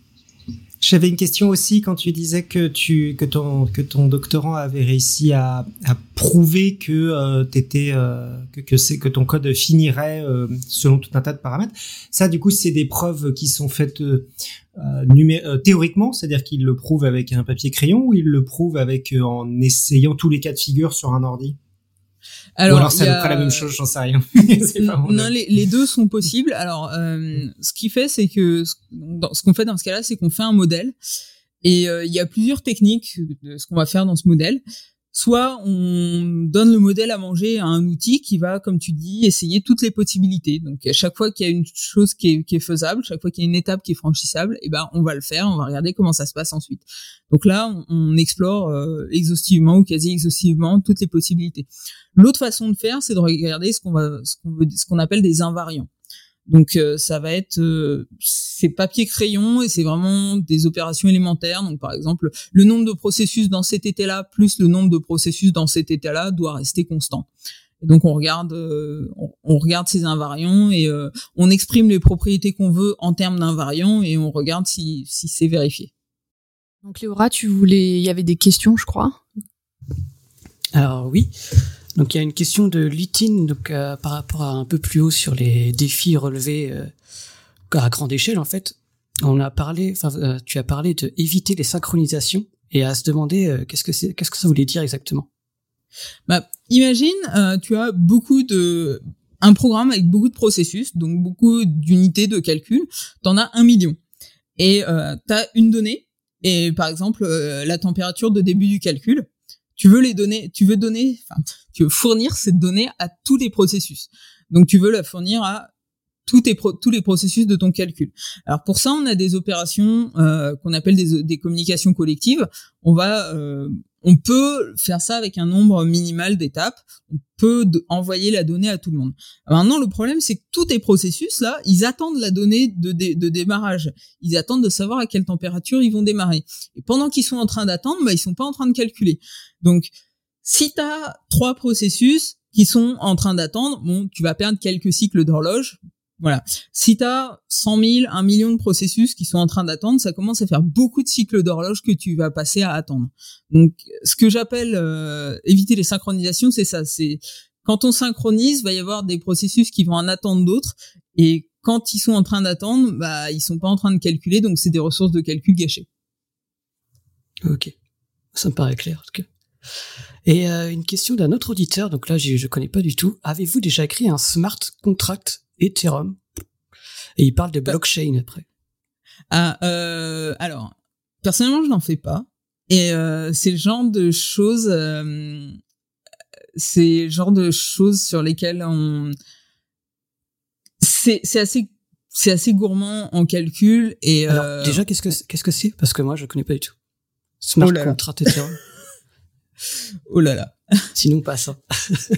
j'avais une question aussi quand tu disais que tu que ton que ton doctorant avait réussi à, à prouver que euh, t'étais euh, que que c'est que ton code finirait euh, selon tout un tas de paramètres. Ça du coup c'est des preuves qui sont faites euh, euh théoriquement, c'est-à-dire qu'il le prouve avec un papier crayon ou il le prouve avec en essayant tous les cas de figure sur un ordi? Alors, Ou alors c'est à peu la même chose, j'en sais rien. non, les, les, deux sont possibles. Alors, euh, ce qui fait, c'est que ce qu'on fait dans ce cas-là, c'est qu'on fait un modèle. Et euh, il y a plusieurs techniques de ce qu'on va faire dans ce modèle soit on donne le modèle à manger à un outil qui va, comme tu dis, essayer toutes les possibilités. Donc à chaque fois qu'il y a une chose qui est, faisable, chaque fois qu'il y a une étape qui est franchissable, eh ben on va le faire, on va regarder comment ça se passe ensuite. Donc là, on, explore euh, exhaustivement ou quasi exhaustivement toutes les possibilités. L'autre façon de faire, c'est de regarder ce qu'on appelle des invariants. Donc euh, ça va être euh, c'est papier crayon et c'est vraiment des opérations élémentaires. Donc par exemple, le nombre de processus dans cet état-là plus le nombre de processus dans cet état-là doit rester constant. Et donc on regarde euh, on, regarde ces invariants et on exprime les propriétés qu'on veut en termes d'invariants et on regarde si si c'est vérifié. Donc Léora, tu voulais il y avait des questions, je crois. Alors oui. Donc il y a une question de Lutine donc euh, par rapport à un peu plus haut sur les défis relevés euh, à grande échelle en fait. On a parlé, enfin euh, tu as parlé de éviter les synchronisations et à se demander qu'est-ce que c'est, qu'est-ce que ça voulait dire exactement? Bah imagine tu as beaucoup de un programme avec beaucoup de processus donc beaucoup d'unités de calcul. T'en as un million et euh, t'as une donnée et par exemple la température de début du calcul tu veux les donner, tu veux donner, tu veux fournir cette donnée à tous les processus. Donc tu veux la fournir à tous, les processus de ton calcul. Alors pour ça, on a des opérations euh, qu'on appelle des, des, communications collectives. On va euh, on peut faire ça avec un nombre minimal d'étapes. On peut envoyer la donnée à tout le monde. Maintenant, le problème, c'est que tous tes processus là, ils attendent la donnée de, démarrage. Ils attendent de savoir à quelle température ils vont démarrer. Et pendant qu'ils sont en train d'attendre, bah, ils sont pas en train de calculer. Donc, si tu as trois processus qui sont en train d'attendre, bon, tu vas perdre quelques cycles d'horloge voilà. Si tu as 100 000, 1 million de processus qui sont en train d'attendre, ça commence à faire beaucoup de cycles d'horloge que tu vas passer à attendre. Donc, ce que j'appelle euh, éviter les synchronisations, c'est ça. C'est quand on synchronise, va y avoir des processus qui vont en attendre d'autres, et quand ils sont en train d'attendre, bah ils sont pas en train de calculer, donc c'est des ressources de calcul gâchées. Ok, ça me paraît clair en tout cas. Et euh, une question d'un autre auditeur, donc là je, je connais pas du tout. Avez-vous déjà écrit un smart contract Ethereum. Et il parle de blockchain après. Ah, euh, alors, personnellement, je n'en fais pas. Et euh, c'est le genre de choses, euh, c'est le genre de choses sur lesquelles on, c'est c'est assez c'est assez gourmand en calcul et alors, déjà qu'est-ce que qu'est-ce que c'est? Parce que moi je connais pas du tout. Smart oh contract Ethereum. oh là là. Sinon passe. Hein.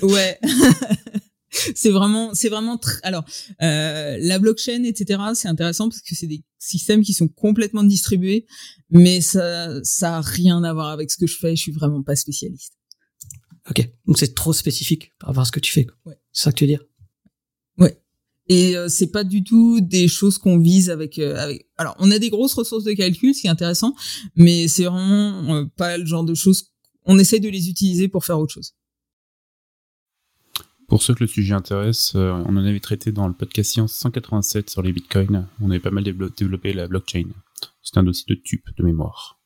ouais. c'est vraiment, c'est vraiment. Alors, euh, la blockchain, etc. C'est intéressant parce que c'est des systèmes qui sont complètement distribués, mais ça, ça a rien à voir avec ce que je fais. Je suis vraiment pas spécialiste. Ok, donc c'est trop spécifique par rapport à ce que tu fais. Ouais. C'est ça que tu veux dire? Ouais. Et euh, c'est pas du tout des choses qu'on vise avec, euh, avec. Alors, on a des grosses ressources de calcul, ce qui est intéressant, mais c'est vraiment euh, pas le genre de choses. On essaie de les utiliser pour faire autre chose. Pour ceux que le sujet intéresse, euh, on en avait traité dans le podcast Science 187 sur les bitcoins. On avait pas mal développé la blockchain. C'est un dossier de tube de mémoire.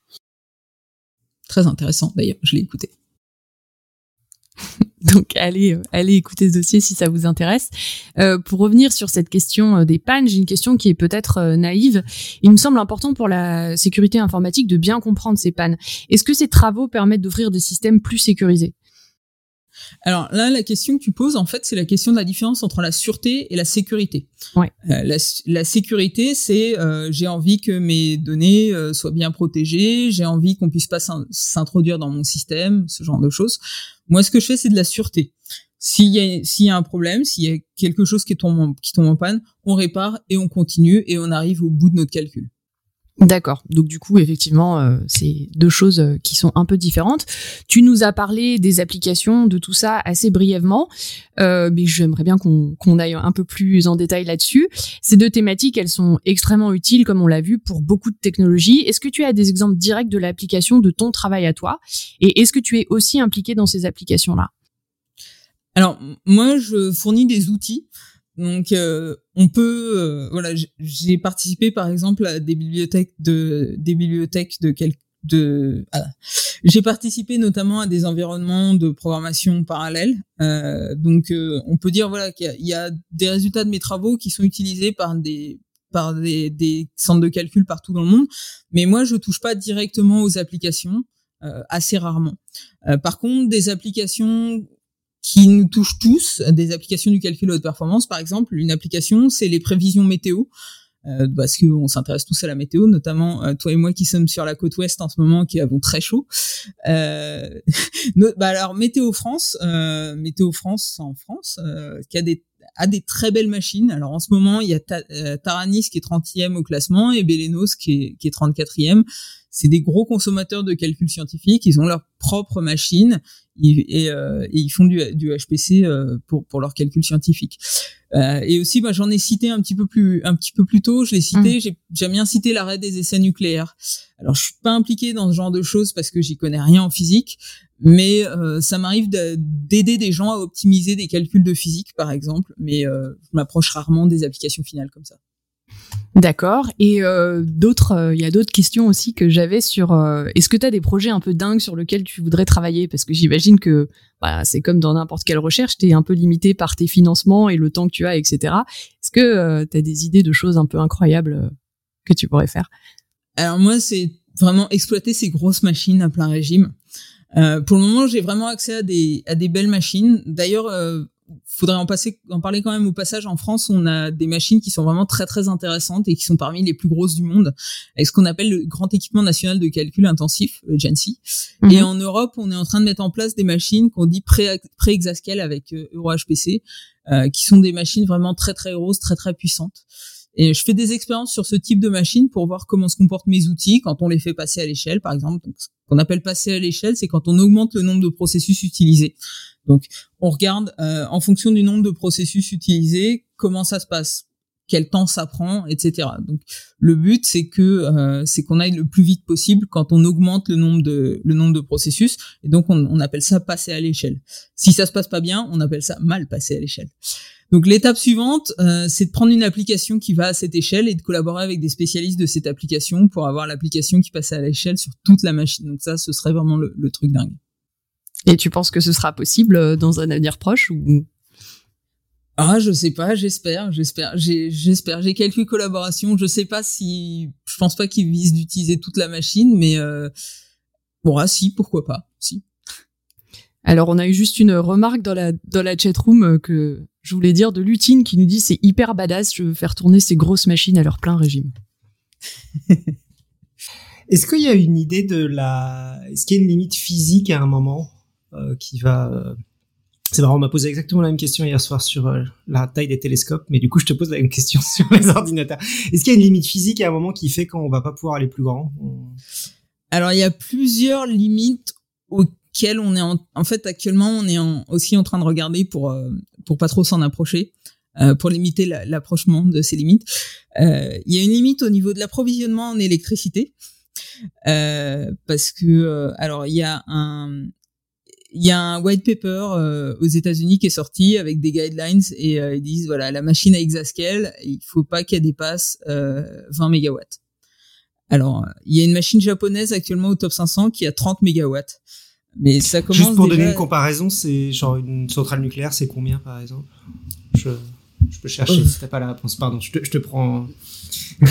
Très intéressant d'ailleurs, je l'ai écouté. Donc allez, euh, allez écouter ce dossier si ça vous intéresse. Euh, pour revenir sur cette question des pannes, j'ai une question qui est peut-être naïve. Il me semble important pour la sécurité informatique de bien comprendre ces pannes. Est-ce que ces travaux permettent d'offrir des systèmes plus sécurisés? Alors là, la question que tu poses, en fait, c'est la question de la différence entre la sûreté et la sécurité. Ouais. Euh, la, sécurité, c'est euh, j'ai envie que mes données euh, soient bien protégées, j'ai envie qu'on puisse pas s'introduire dans mon système, ce genre de choses. Moi, ce que je fais, c'est de la sûreté. s'il y y a un problème, s'il y a quelque chose qui tombe en, qui tombe en panne, on répare et on continue et on arrive au bout de notre calcul. D'accord. Donc du coup, effectivement, euh, c'est deux choses euh, qui sont un peu différentes. Tu nous as parlé des applications, de tout ça assez brièvement, euh, mais j'aimerais bien qu'on aille un peu plus en détail là-dessus. Ces deux thématiques, elles sont extrêmement utiles, comme on l'a vu, pour beaucoup de technologies. Est-ce que tu as des exemples directs de l'application de ton travail à toi? Et est-ce que tu es aussi impliqué dans ces applications-là? Alors, moi, je fournis des outils donc euh, on peut euh, voilà j'ai participé par exemple à des bibliothèques de des bibliothèques de quel de ah, j'ai participé notamment à des environnements de programmation parallèles. Euh, donc on peut dire voilà qu'il y, a des résultats de mes travaux qui sont utilisés par des par des, des centres de calcul partout dans le monde. Mais moi je touche pas directement aux applications assez rarement. Par contre des applications qui nous touchent tous, des applications du calcul haute performance, par exemple. Une application, c'est les prévisions météo. Euh, parce qu'on s'intéresse tous à la météo, notamment euh, toi et moi qui sommes sur la côte ouest en ce moment, qui avons très chaud. Euh, bah alors Météo France, euh, Météo France en France, euh, qui a des a des très belles machines. Alors en ce moment, il y a Taranis qui est 30e au classement et Belenos qui est, qui est 34e. C'est des gros consommateurs de calcul scientifique. Ils ont leur propre machine et, euh, et, ils font du, du HPC euh, pour pour leur calcul scientifique. Euh, et aussi, bah, j'en ai cité un petit peu plus un petit peu plus tôt. Je l'ai cité. Mmh. J'ai bien cité l'arrêt des essais nucléaires. Alors, je suis pas impliqué dans ce genre de choses parce que j'y connais rien en physique, mais euh, ça m'arrive d'aider des gens à optimiser des calculs de physique, par exemple. Mais euh, je m'approche rarement des applications finales comme ça. D'accord. Et euh, d'autres, euh, il y a d'autres questions aussi que j'avais sur. Euh, est-ce que tu as des projets un peu dingues sur lesquels tu voudrais travailler? Parce que j'imagine que bah, c'est comme dans n'importe quelle recherche, tu es un peu limité par tes financements et le temps que tu as, etc. Est-ce que tu as des idées de choses un peu incroyables que tu pourrais faire? Alors moi, c'est vraiment exploiter ces grosses machines à plein régime. Pour le moment, j'ai vraiment accès à des à des belles machines. D'ailleurs, faudrait en passer, en parler quand même au passage. En France, on a des machines qui sont vraiment très très intéressantes et qui sont parmi les plus grosses du monde, avec ce qu'on appelle le grand équipement national de calcul intensif, le GENSI. Mhm. Et en Europe, on est en train de mettre en place des machines qu'on dit pré-exascale avec euh, EuroHPC, euh, qui sont des machines vraiment très très grosses, très très puissantes. Et je fais des expériences sur ce type de machine pour voir comment se comportent mes outils quand on les fait passer à l'échelle, par exemple. Donc, ce qu'on appelle passer à l'échelle, c'est quand on augmente le nombre de processus utilisés. Donc, on regarde euh, en fonction du nombre de processus utilisés comment ça se passe, quel temps ça prend, etc. Donc, le but c'est que euh, c'est qu'on aille le plus vite possible quand on augmente le nombre de le nombre de processus. Et donc, on, on appelle ça passer à l'échelle. Si ça se passe pas bien, on appelle ça mal passer à l'échelle. Donc l'étape suivante, euh, c'est de prendre une application qui va à cette échelle et de collaborer avec des spécialistes de cette application pour avoir l'application qui passe à l'échelle sur toute la machine. Donc ça, ce serait vraiment le, le truc dingue. Et tu penses que ce sera possible euh, dans un avenir proche ou ah, je sais pas, j'espère, j'espère, j'ai, j'espère, j'ai quelques collaborations, je sais pas si, je pense pas qu'ils visent d'utiliser toute la machine, mais euh... bon, ah si, pourquoi pas, si. Alors, on a eu juste une remarque dans la dans la chat room euh, que je voulais dire de Lutine qui nous dit c'est hyper badass, je veux faire tourner ces grosses machines à leur plein régime. Est-ce qu'il y a une idée de la, est-ce qu'il y a une limite physique à un moment euh, qui va. Euh, c'est marrant, on m'a posé exactement la même question hier soir sur euh, la taille des télescopes, mais du coup, je te pose la même question sur les ordinateurs. Est-ce qu'il y a une limite physique à un moment qui fait qu'on va pas pouvoir aller plus grand? Alors, il y a plusieurs limites auxquelles on est en, fait actuellement, on est aussi en train de regarder pour pour pas trop s'en approcher. pour limiter l'approchement de ces limites. Il y a une limite au niveau de l'approvisionnement en électricité. parce que alors il y a un il y a un white paper euh, aux États-Unis qui est sorti avec des guidelines et euh, ils disent voilà la machine à exascale il faut pas qu'elle dépasse 20 euh, mégawatts. Alors il y a une machine japonaise actuellement au top 500 qui a 30 mégawatts. Mais ça commence Juste pour donner une comparaison, c'est genre une centrale nucléaire, c'est combien par exemple? Je, je peux chercher oh. si t'as pas la réponse. Pardon, je te, je te prends.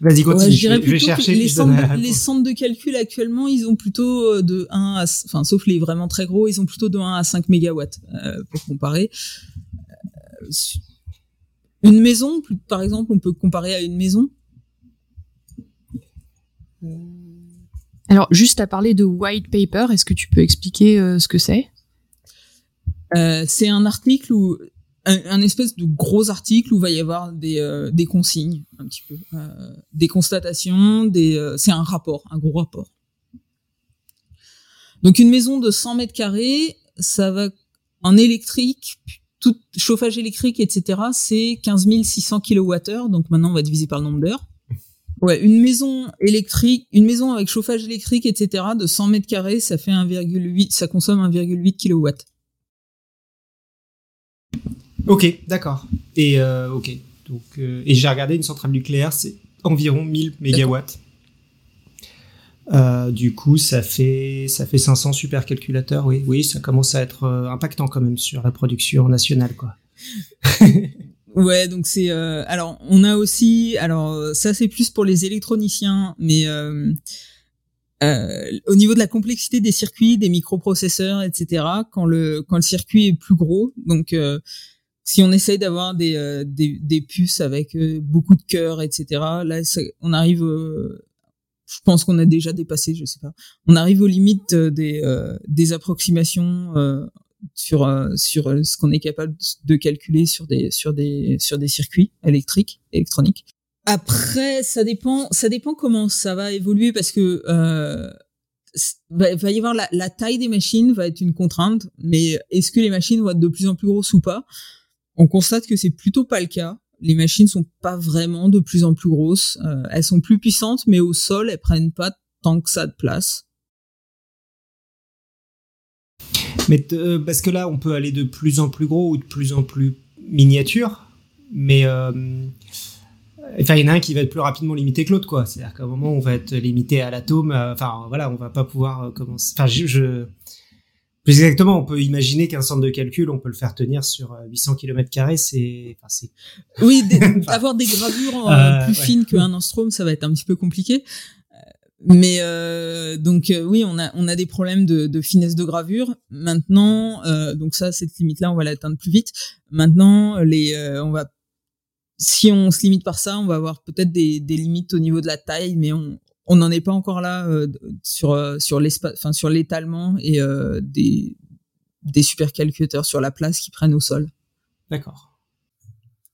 Vas-y, continue. je, vais chercher les, centres, les centres de calcul actuellement, ils ont plutôt euh, de 1 à, enfin, sauf les vraiment très gros, ils ont plutôt de 1 à 5 mégawatts, euh, pour comparer. Euh, une maison, par exemple, on peut comparer à une maison. Alors, juste à parler de white paper, est-ce que tu peux expliquer ce que c'est? Euh, c'est un article où un, espèce de gros article où va y avoir des, euh, des consignes un petit peu, euh, des constatations, des euh, c'est un rapport, un gros rapport. Donc une maison de 100 mètres carrés, ça va en électrique, tout chauffage électrique, etc. C'est 15 600 kWh. Donc maintenant on va diviser par le nombre d'heures. Ouais, une maison électrique, une maison avec chauffage électrique, etc. de 100 mètres carrés, ça fait 1,8, ça consomme 1,8 kW. Ok, d'accord. Et euh, ok, donc euh, et j'ai regardé une centrale nucléaire, c'est environ 1000 mégawatts. Euh, du coup, ça fait ça fait 500 supercalculateurs. Oui, oui, ça commence à être impactant quand même sur la production nationale, quoi. Ouais, donc c'est alors on a aussi alors ça c'est plus pour les électroniciens, mais au niveau de la complexité des circuits, des microprocesseurs, etc. Quand le quand le circuit est plus gros, donc si on essaye d'avoir des, euh, des, des, puces avec euh, beaucoup de cœurs, etc., là, on arrive, euh, je pense qu'on a déjà dépassé, je sais pas, on arrive aux limites des, des approximations sur sur ce qu'on est capable de calculer sur des sur des sur des circuits électriques électroniques. Après, ça dépend ça dépend comment ça va évoluer parce que euh, va, va y avoir la taille des machines va être une contrainte, mais est-ce que les machines vont être de plus en plus grosses ou pas? On constate que c'est plutôt pas le cas. Les machines sont pas vraiment de plus en plus grosses. Euh, elles sont plus puissantes, mais au sol, elles prennent pas tant que ça de place. Mais euh, parce que là, on peut aller de plus en plus gros ou de plus en plus miniature, mais euh, enfin, il y en a un qui va être plus rapidement limité que l'autre, quoi. C'est-à-dire qu'à un moment, on va être limité à l'atome. Enfin, voilà, on va pas pouvoir commencer. Enfin, je plus exactement, on peut imaginer qu'un centre de calcul, on peut le faire tenir sur 800 km c'est, enfin, c'est. Oui, avoir des gravures euh, plus fines qu'un Anstrom, ça va être un petit peu compliqué. Euh, mais euh, donc euh, oui, on a on a des problèmes de, de finesse de gravure. Maintenant, euh, donc ça, cette limite-là, on va l'atteindre plus vite. Maintenant, les on va si on se limite par ça, on va avoir peut-être des, des limites au niveau de la taille, mais on, on n'en est pas encore là euh, sur euh, sur l'espace, enfin sur l'étalement et euh, des des supercalculateurs sur la place qui prennent au sol. D'accord.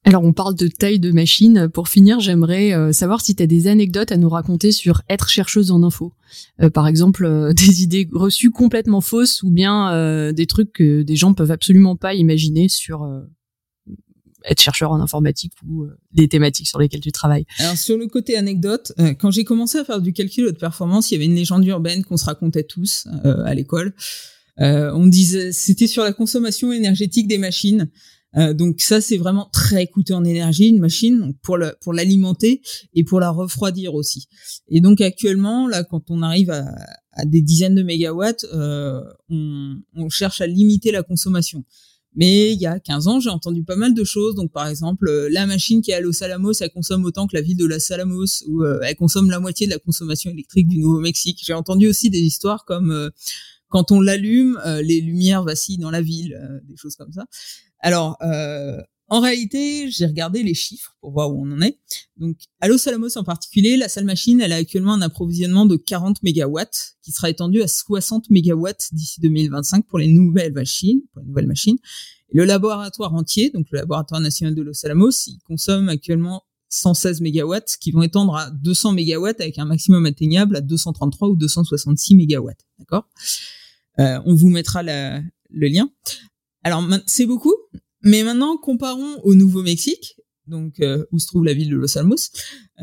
Alors on parle de taille de machine. Pour finir, j'aimerais savoir si tu as des anecdotes à nous raconter sur être chercheuse en info. par exemple, des idées reçues complètement fausses ou bien des trucs que des gens peuvent absolument pas imaginer sur être chercheur en informatique ou euh, les thématiques sur lesquelles tu travailles. Alors sur le côté anecdote, euh, quand j'ai commencé à faire du calcul de performance, il y avait une légende urbaine qu'on se racontait tous euh, à l'école. on disait c'était sur la consommation énergétique des machines. donc ça c'est vraiment très coûteux en énergie une machine pour le, pour l'alimenter et pour la refroidir aussi. Et donc actuellement là quand on arrive à, à des dizaines de mégawatts, on, on cherche à limiter la consommation. Mais il y a 15 ans, j'ai entendu pas mal de choses. Donc, par exemple, euh, la machine qui est à Los Alamos, elle consomme autant que la ville de Los Alamos, ou euh, elle consomme la moitié de la consommation électrique du Nouveau-Mexique. J'ai entendu aussi des histoires comme euh, quand on l'allume, les lumières vacillent dans la ville, des choses comme ça. Alors, en réalité, j'ai regardé les chiffres pour voir où on en est. Donc, à Los Alamos en particulier, la salle machine, elle a actuellement un approvisionnement de 40 mégawatts, qui sera étendu à 60 mégawatts d'ici 2025 pour les nouvelles machines, pour les nouvelles machines. Le laboratoire entier, donc le laboratoire national de Los Alamos, il consomme actuellement 116 mégawatts, qui vont étendre à 200 mégawatts avec un maximum atteignable à 233 ou 266 mégawatts. D'accord? Euh, On vous mettra la, le lien. Alors, c'est beaucoup, mais maintenant, comparons au Nouveau-Mexique, donc euh, où se trouve la ville de Los Alamos.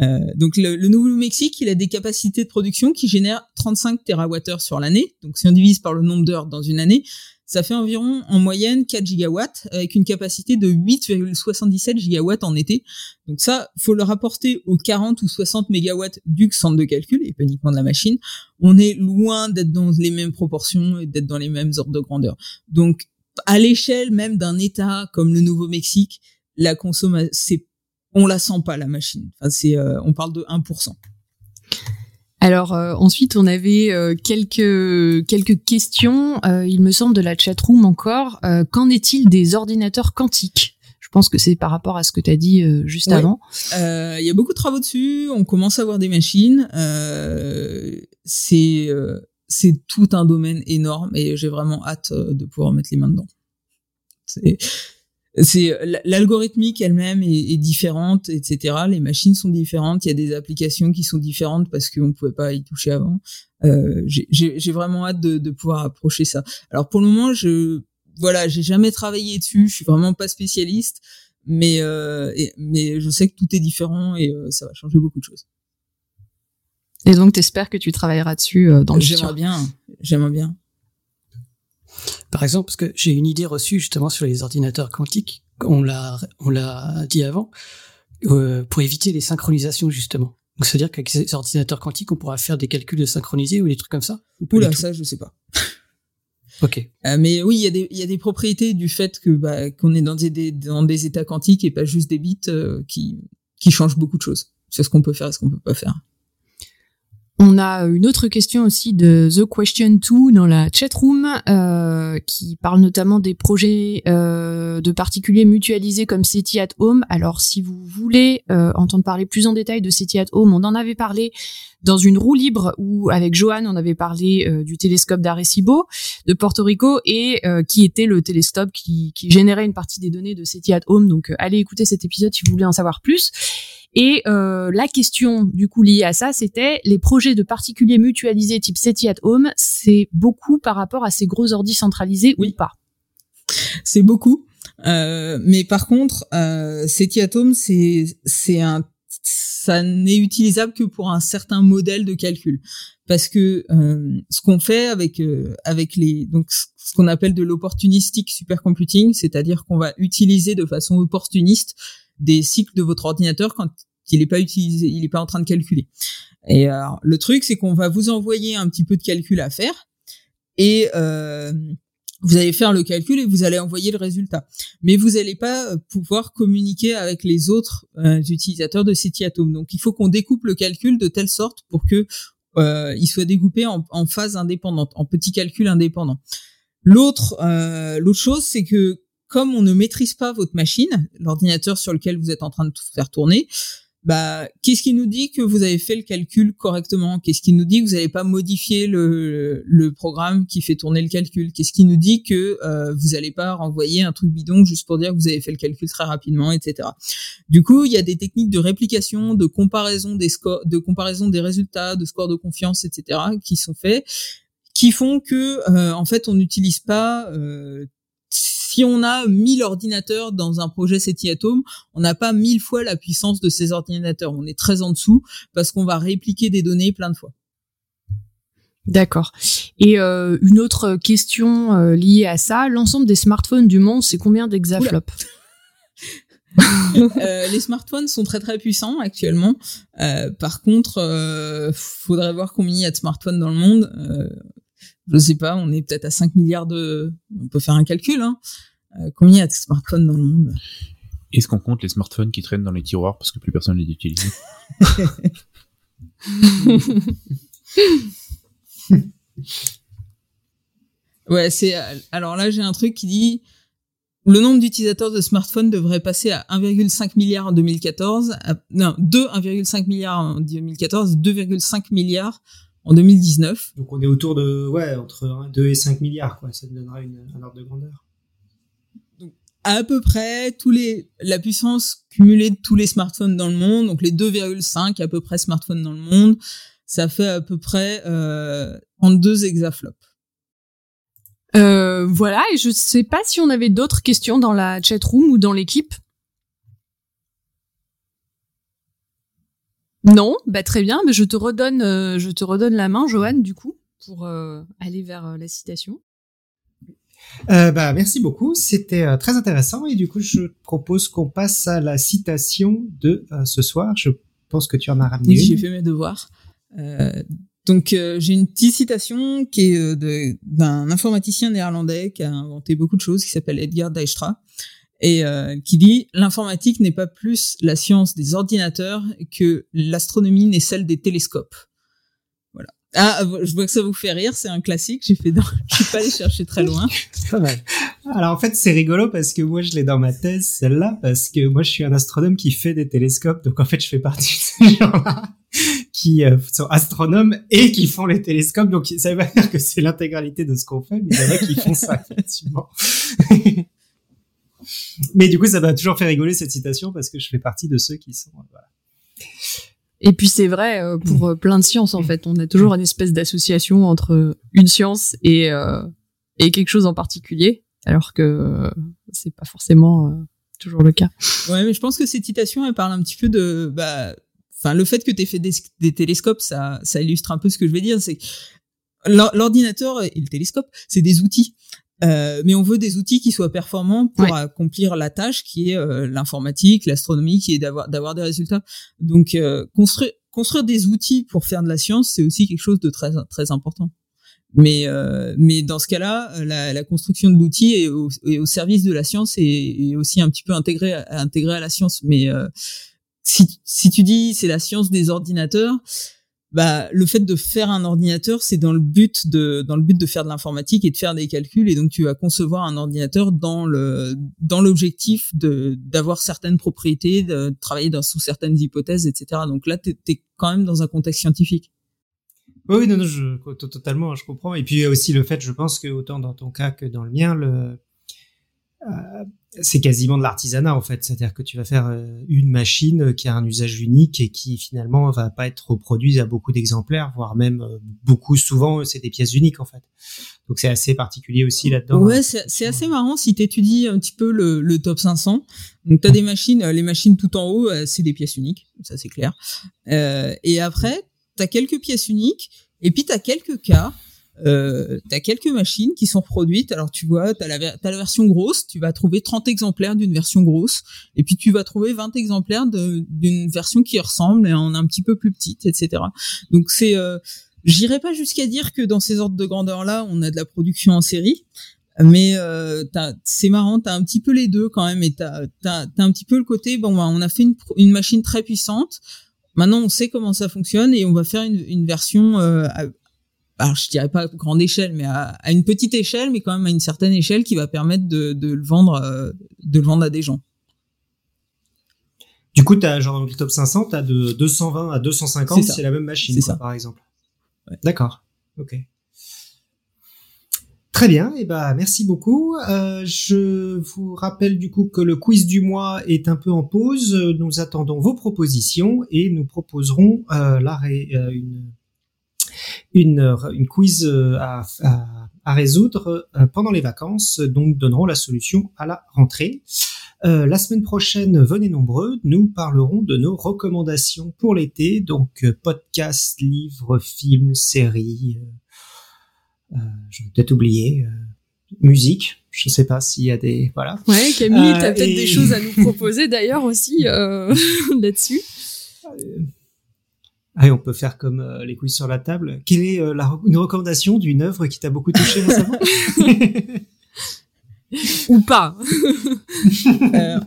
Euh, donc le, Nouveau-Mexique, il a des capacités de production qui génèrent 35 TWh sur l'année. Donc si on divise par le nombre d'heures dans une année, ça fait environ en moyenne 4 gigawatts avec une capacité de 8,77 gigawatts en été. Donc ça, faut le rapporter aux 40 ou 60 mégawatts du centre de calcul et pas uniquement de la machine. On est loin d'être dans les mêmes proportions et d'être dans les mêmes ordres de grandeur. Donc à l'échelle même d'un État comme le Nouveau-Mexique, la consommation, c'est, on la sent pas la machine. Enfin, c'est, euh, on parle de 1%. Alors euh, ensuite, on avait euh, quelques quelques questions. il me semble de la chatroom encore. qu'en est-il des ordinateurs quantiques? Je pense que c'est par rapport à ce que tu as dit juste avant. Il y a beaucoup de travaux dessus. On commence à voir des machines. c'est c'est tout un domaine énorme et j'ai vraiment hâte euh, de pouvoir mettre les mains dedans. c'est l'algorithmique elle-même est, différente, etc. Les machines sont différentes. Il y a des applications qui sont différentes parce qu'on ne pouvait pas y toucher avant. Euh, j'ai vraiment hâte de, de, pouvoir approcher ça. Alors pour le moment, je voilà, j'ai jamais travaillé dessus. Je suis vraiment pas spécialiste, mais euh, mais je sais que tout est différent et euh, ça va changer beaucoup de choses. Et donc, t'espères que tu travailleras dessus euh, dans le futur J'aimerais bien, j'aimerais bien. Par exemple, parce que j'ai une idée reçue justement sur les ordinateurs quantiques, on l'a, on l'a dit avant, euh, pour éviter les synchronisations justement. Donc, c'est-à-dire qu'avec ces ordinateurs quantiques, on pourra faire des calculs de synchronisés ou des trucs comme ça? Oula, ça, je sais pas. ok. Euh, mais oui, il y a des, il y a des propriétés du fait que bah, qu'on est dans des, dans des états quantiques et pas juste des bits euh, qui qui changent beaucoup de choses. C'est ce qu'on peut faire et ce qu'on peut pas faire. On a une autre question aussi de The Question 2 dans la chatroom euh, qui parle notamment des projets euh, de particuliers mutualisés comme City at Home. Alors si vous voulez euh, entendre parler plus en détail de City at Home, on en avait parlé dans une roue libre où avec Johan on avait parlé euh, du télescope d'Arecibo de Porto Rico et euh, qui était le télescope qui, qui, générait une partie des données de City at Home. Donc allez écouter cet épisode si vous voulez en savoir plus. Et euh, la question du coup liée à ça, c'était les projets de particuliers mutualisés type SETI at Home, c'est beaucoup par rapport à ces gros ordis centralisés oui. ou pas? C'est beaucoup. Euh, mais par contre, euh, SETI at Home, c'est c'est un ça n'est utilisable que pour un certain modèle de calcul parce que euh, ce qu'on fait avec euh, avec les donc ce qu'on appelle de l'opportunistic supercomputing, c'est-à-dire qu'on va utiliser de façon opportuniste des cycles de votre ordinateur quand il n'est pas utilisé, il n'est pas en train de calculer. Et alors, le truc, c'est qu'on va vous envoyer un petit peu de calcul à faire et euh, vous allez faire le calcul et vous allez envoyer le résultat. Mais vous n'allez pas pouvoir communiquer avec les autres euh, utilisateurs de Cityatom. Donc, il faut qu'on découpe le calcul de telle sorte pour que euh, il soit découpé en, en phase indépendante, en petits calculs indépendants. L'autre, euh, l'autre chose, c'est que comme on ne maîtrise pas votre machine, l'ordinateur sur lequel vous êtes en train de faire tourner, bah, qu'est-ce qui nous dit que vous avez fait le calcul correctement? Qu'est-ce qui nous dit que vous n'avez pas modifié le, le programme qui fait tourner le calcul? Qu'est-ce qui nous dit que euh, vous n'allez pas renvoyer un truc bidon juste pour dire que vous avez fait le calcul très rapidement, etc. Du coup, il y a des techniques de réplication, de comparaison des scores, de comparaison des résultats, de scores de confiance, etc. qui sont faits, qui font que euh, en fait on n'utilise pas euh, si on a 1000 ordinateurs dans un projet SETI Atom, on n'a pas 1000 fois la puissance de ces ordinateurs. On est très en dessous parce qu'on va répliquer des données plein de fois. D'accord. Et euh, une autre question euh, liée à ça, l'ensemble des smartphones du monde, c'est combien d'exaflops? Euh, les smartphones sont très très puissants actuellement. Euh, par contre, euh, faudrait voir combien il y a de smartphones dans le monde. Euh, je sais pas, on est peut-être à 5 milliards de... On peut faire un calcul, hein. Euh, combien il y a de smartphones dans le monde? Est-ce qu'on compte les smartphones qui traînent dans les tiroirs parce que plus personne les utilise? Ouais, c'est... Alors là, j'ai un truc qui dit... Le nombre d'utilisateurs de smartphones devrait passer à 1,5 milliard en 2014, non, de 1,5 milliard en 2014, 2,5 milliards en 2019. Donc on est autour de ouais entre 2 et 5 milliards quoi, ça donnera une, un ordre de grandeur. Donc à peu près tous les la puissance cumulée de tous les smartphones dans le monde, donc les 2,5 à peu près smartphones dans le monde, ça fait à peu près euh, en deux exaflops. Euh, voilà, et je sais pas si on avait d'autres questions dans la chat room ou dans l'équipe. Non, bah très bien, mais je te redonne, euh, je te redonne la main, Johan, du coup, pour euh, aller vers euh, la citation. Euh, bah merci beaucoup, c'était euh, très intéressant et du coup je propose qu'on passe à la citation de ce soir. Je pense que tu en as ramené. Oui, j'ai fait mes devoirs. donc j'ai une petite citation qui est d'un informaticien néerlandais qui a inventé beaucoup de choses, qui s'appelle Edgar Dijkstra et euh, qui dit l'informatique n'est pas plus la science des ordinateurs que l'astronomie n'est celle des télescopes. Voilà. Ah, je vois que ça vous fait rire, c'est un classique. J'ai fait, dans... je suis pas allé chercher très loin. pas mal. Alors en fait, c'est rigolo parce que moi je l'ai dans ma thèse celle-là parce que moi je suis un astronome qui fait des télescopes, donc en fait je fais partie de ces gens-là qui euh, sont astronomes et qui font les télescopes. Donc ça veut pas dire que c'est l'intégralité de ce qu'on fait, mais il y en a qui font ça effectivement. Mais du coup, ça m'a toujours fait rigoler cette citation parce que je fais partie de ceux qui sont. Voilà. Et puis c'est vrai euh, pour euh, plein de sciences en fait, on a toujours une espèce d'association entre une science et euh, et quelque chose en particulier, alors que c'est pas forcément toujours le cas. Ouais, mais je pense que cette citation elle parle un petit peu de bah enfin le fait que tu aies fait des, des, télescopes ça ça illustre un peu ce que je vais dire, c'est l'ordinateur et le télescope, c'est des outils. Euh, mais on veut des outils qui soient performants pour accomplir la tâche qui est euh, l'informatique, l'astronomie, qui est d'avoir d'avoir des résultats. Donc euh, construire construire des outils pour faire de la science, c'est aussi quelque chose de très très important. Mais mais dans ce cas-là, la, la, construction de l'outil est, est au, service de la science et, aussi un petit peu intégré intégré à la science. Mais si si tu dis c'est la science des ordinateurs, bah le fait de faire un ordinateur c'est dans le but de dans le but de faire de l'informatique et de faire des calculs. Et donc tu vas concevoir un ordinateur dans le dans l'objectif de d'avoir certaines propriétés de travailler dans, sous certaines hypothèses etc donc là t'es es quand même dans un contexte scientifique. Oui non non je totalement je comprends. Et puis aussi le fait je pense que autant dans ton cas que dans le mien le c'est quasiment de l'artisanat en fait, c'est-à-dire que tu vas faire euh, une machine qui a un usage unique et qui finalement va pas être reproduite à beaucoup d'exemplaires, voire même euh, beaucoup souvent c'est des pièces uniques en fait. Donc c'est assez particulier aussi là-dedans. Ouais, c'est assez marrant si tu étudies un petit peu le, le top 500. Donc tu as des machines, les machines tout en haut, c'est des pièces uniques, ça c'est clair. Euh, et après, tu as quelques pièces uniques et puis tu as quelques cas euh, tu as quelques machines qui sont produites. Alors tu vois, tu as, la, la version grosse, tu vas trouver 30 exemplaires d'une version grosse, et puis tu vas trouver 20 exemplaires d'une version qui ressemble et en un petit peu plus petite, etc. Donc c'est... Euh, J'irai pas jusqu'à dire que dans ces ordres de grandeur-là, on a de la production en série, mais euh, c'est marrant, t'as un petit peu les deux quand même, et t'as as, un petit peu le côté, bon, bah, on a fait une, une machine très puissante, maintenant on sait comment ça fonctionne et on va faire une, une version euh, alors je dirais pas à grande échelle, mais à, une petite échelle, mais quand même à une certaine échelle qui va permettre de, le vendre, euh, de le vendre à des gens. Du coup, as, genre dans le top 500, tu as de 220 à 250, c'est la même machine, quoi, ça. par exemple. D'accord. Ok. Très bien, et eh ben merci beaucoup. Euh, je vous rappelle du coup que le quiz du mois est un peu en pause. Nous attendons vos propositions et nous proposerons euh, une une, une quiz euh, à, à, résoudre euh, pendant les vacances, donc donneront la solution à la rentrée. Euh, la semaine prochaine, venez nombreux, nous parlerons de nos recommandations pour l'été, donc euh, podcast, livres, films, séries, euh, j'ai peut-être oublié, musique. Je sais pas s'il y a des voilà. Ouais, Camille, t'as peut-être des choses à nous proposer d'ailleurs aussi là-dessus. Ah, on peut faire comme euh, les quiz sur la table. Quelle est euh, la, une recommandation d'une œuvre qui t'a beaucoup touché récemment? Ou pas euh,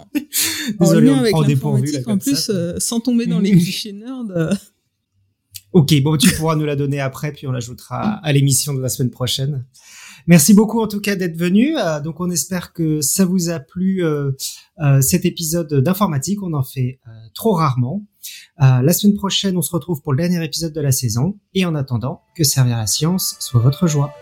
Désolé, on prend dépourvu En plus, sans tomber dans les clichés nerds. Ok, bon, tu pourras nous la donner après, puis on l'ajoutera à l'émission de la semaine prochaine. Merci beaucoup en tout cas d'être venu. donc on espère que ça vous a plu cet épisode d'informatique. On en fait trop rarement. Euh, la semaine prochaine, on se retrouve pour le dernier épisode de la saison. Et en attendant, que servir la science soit votre joie.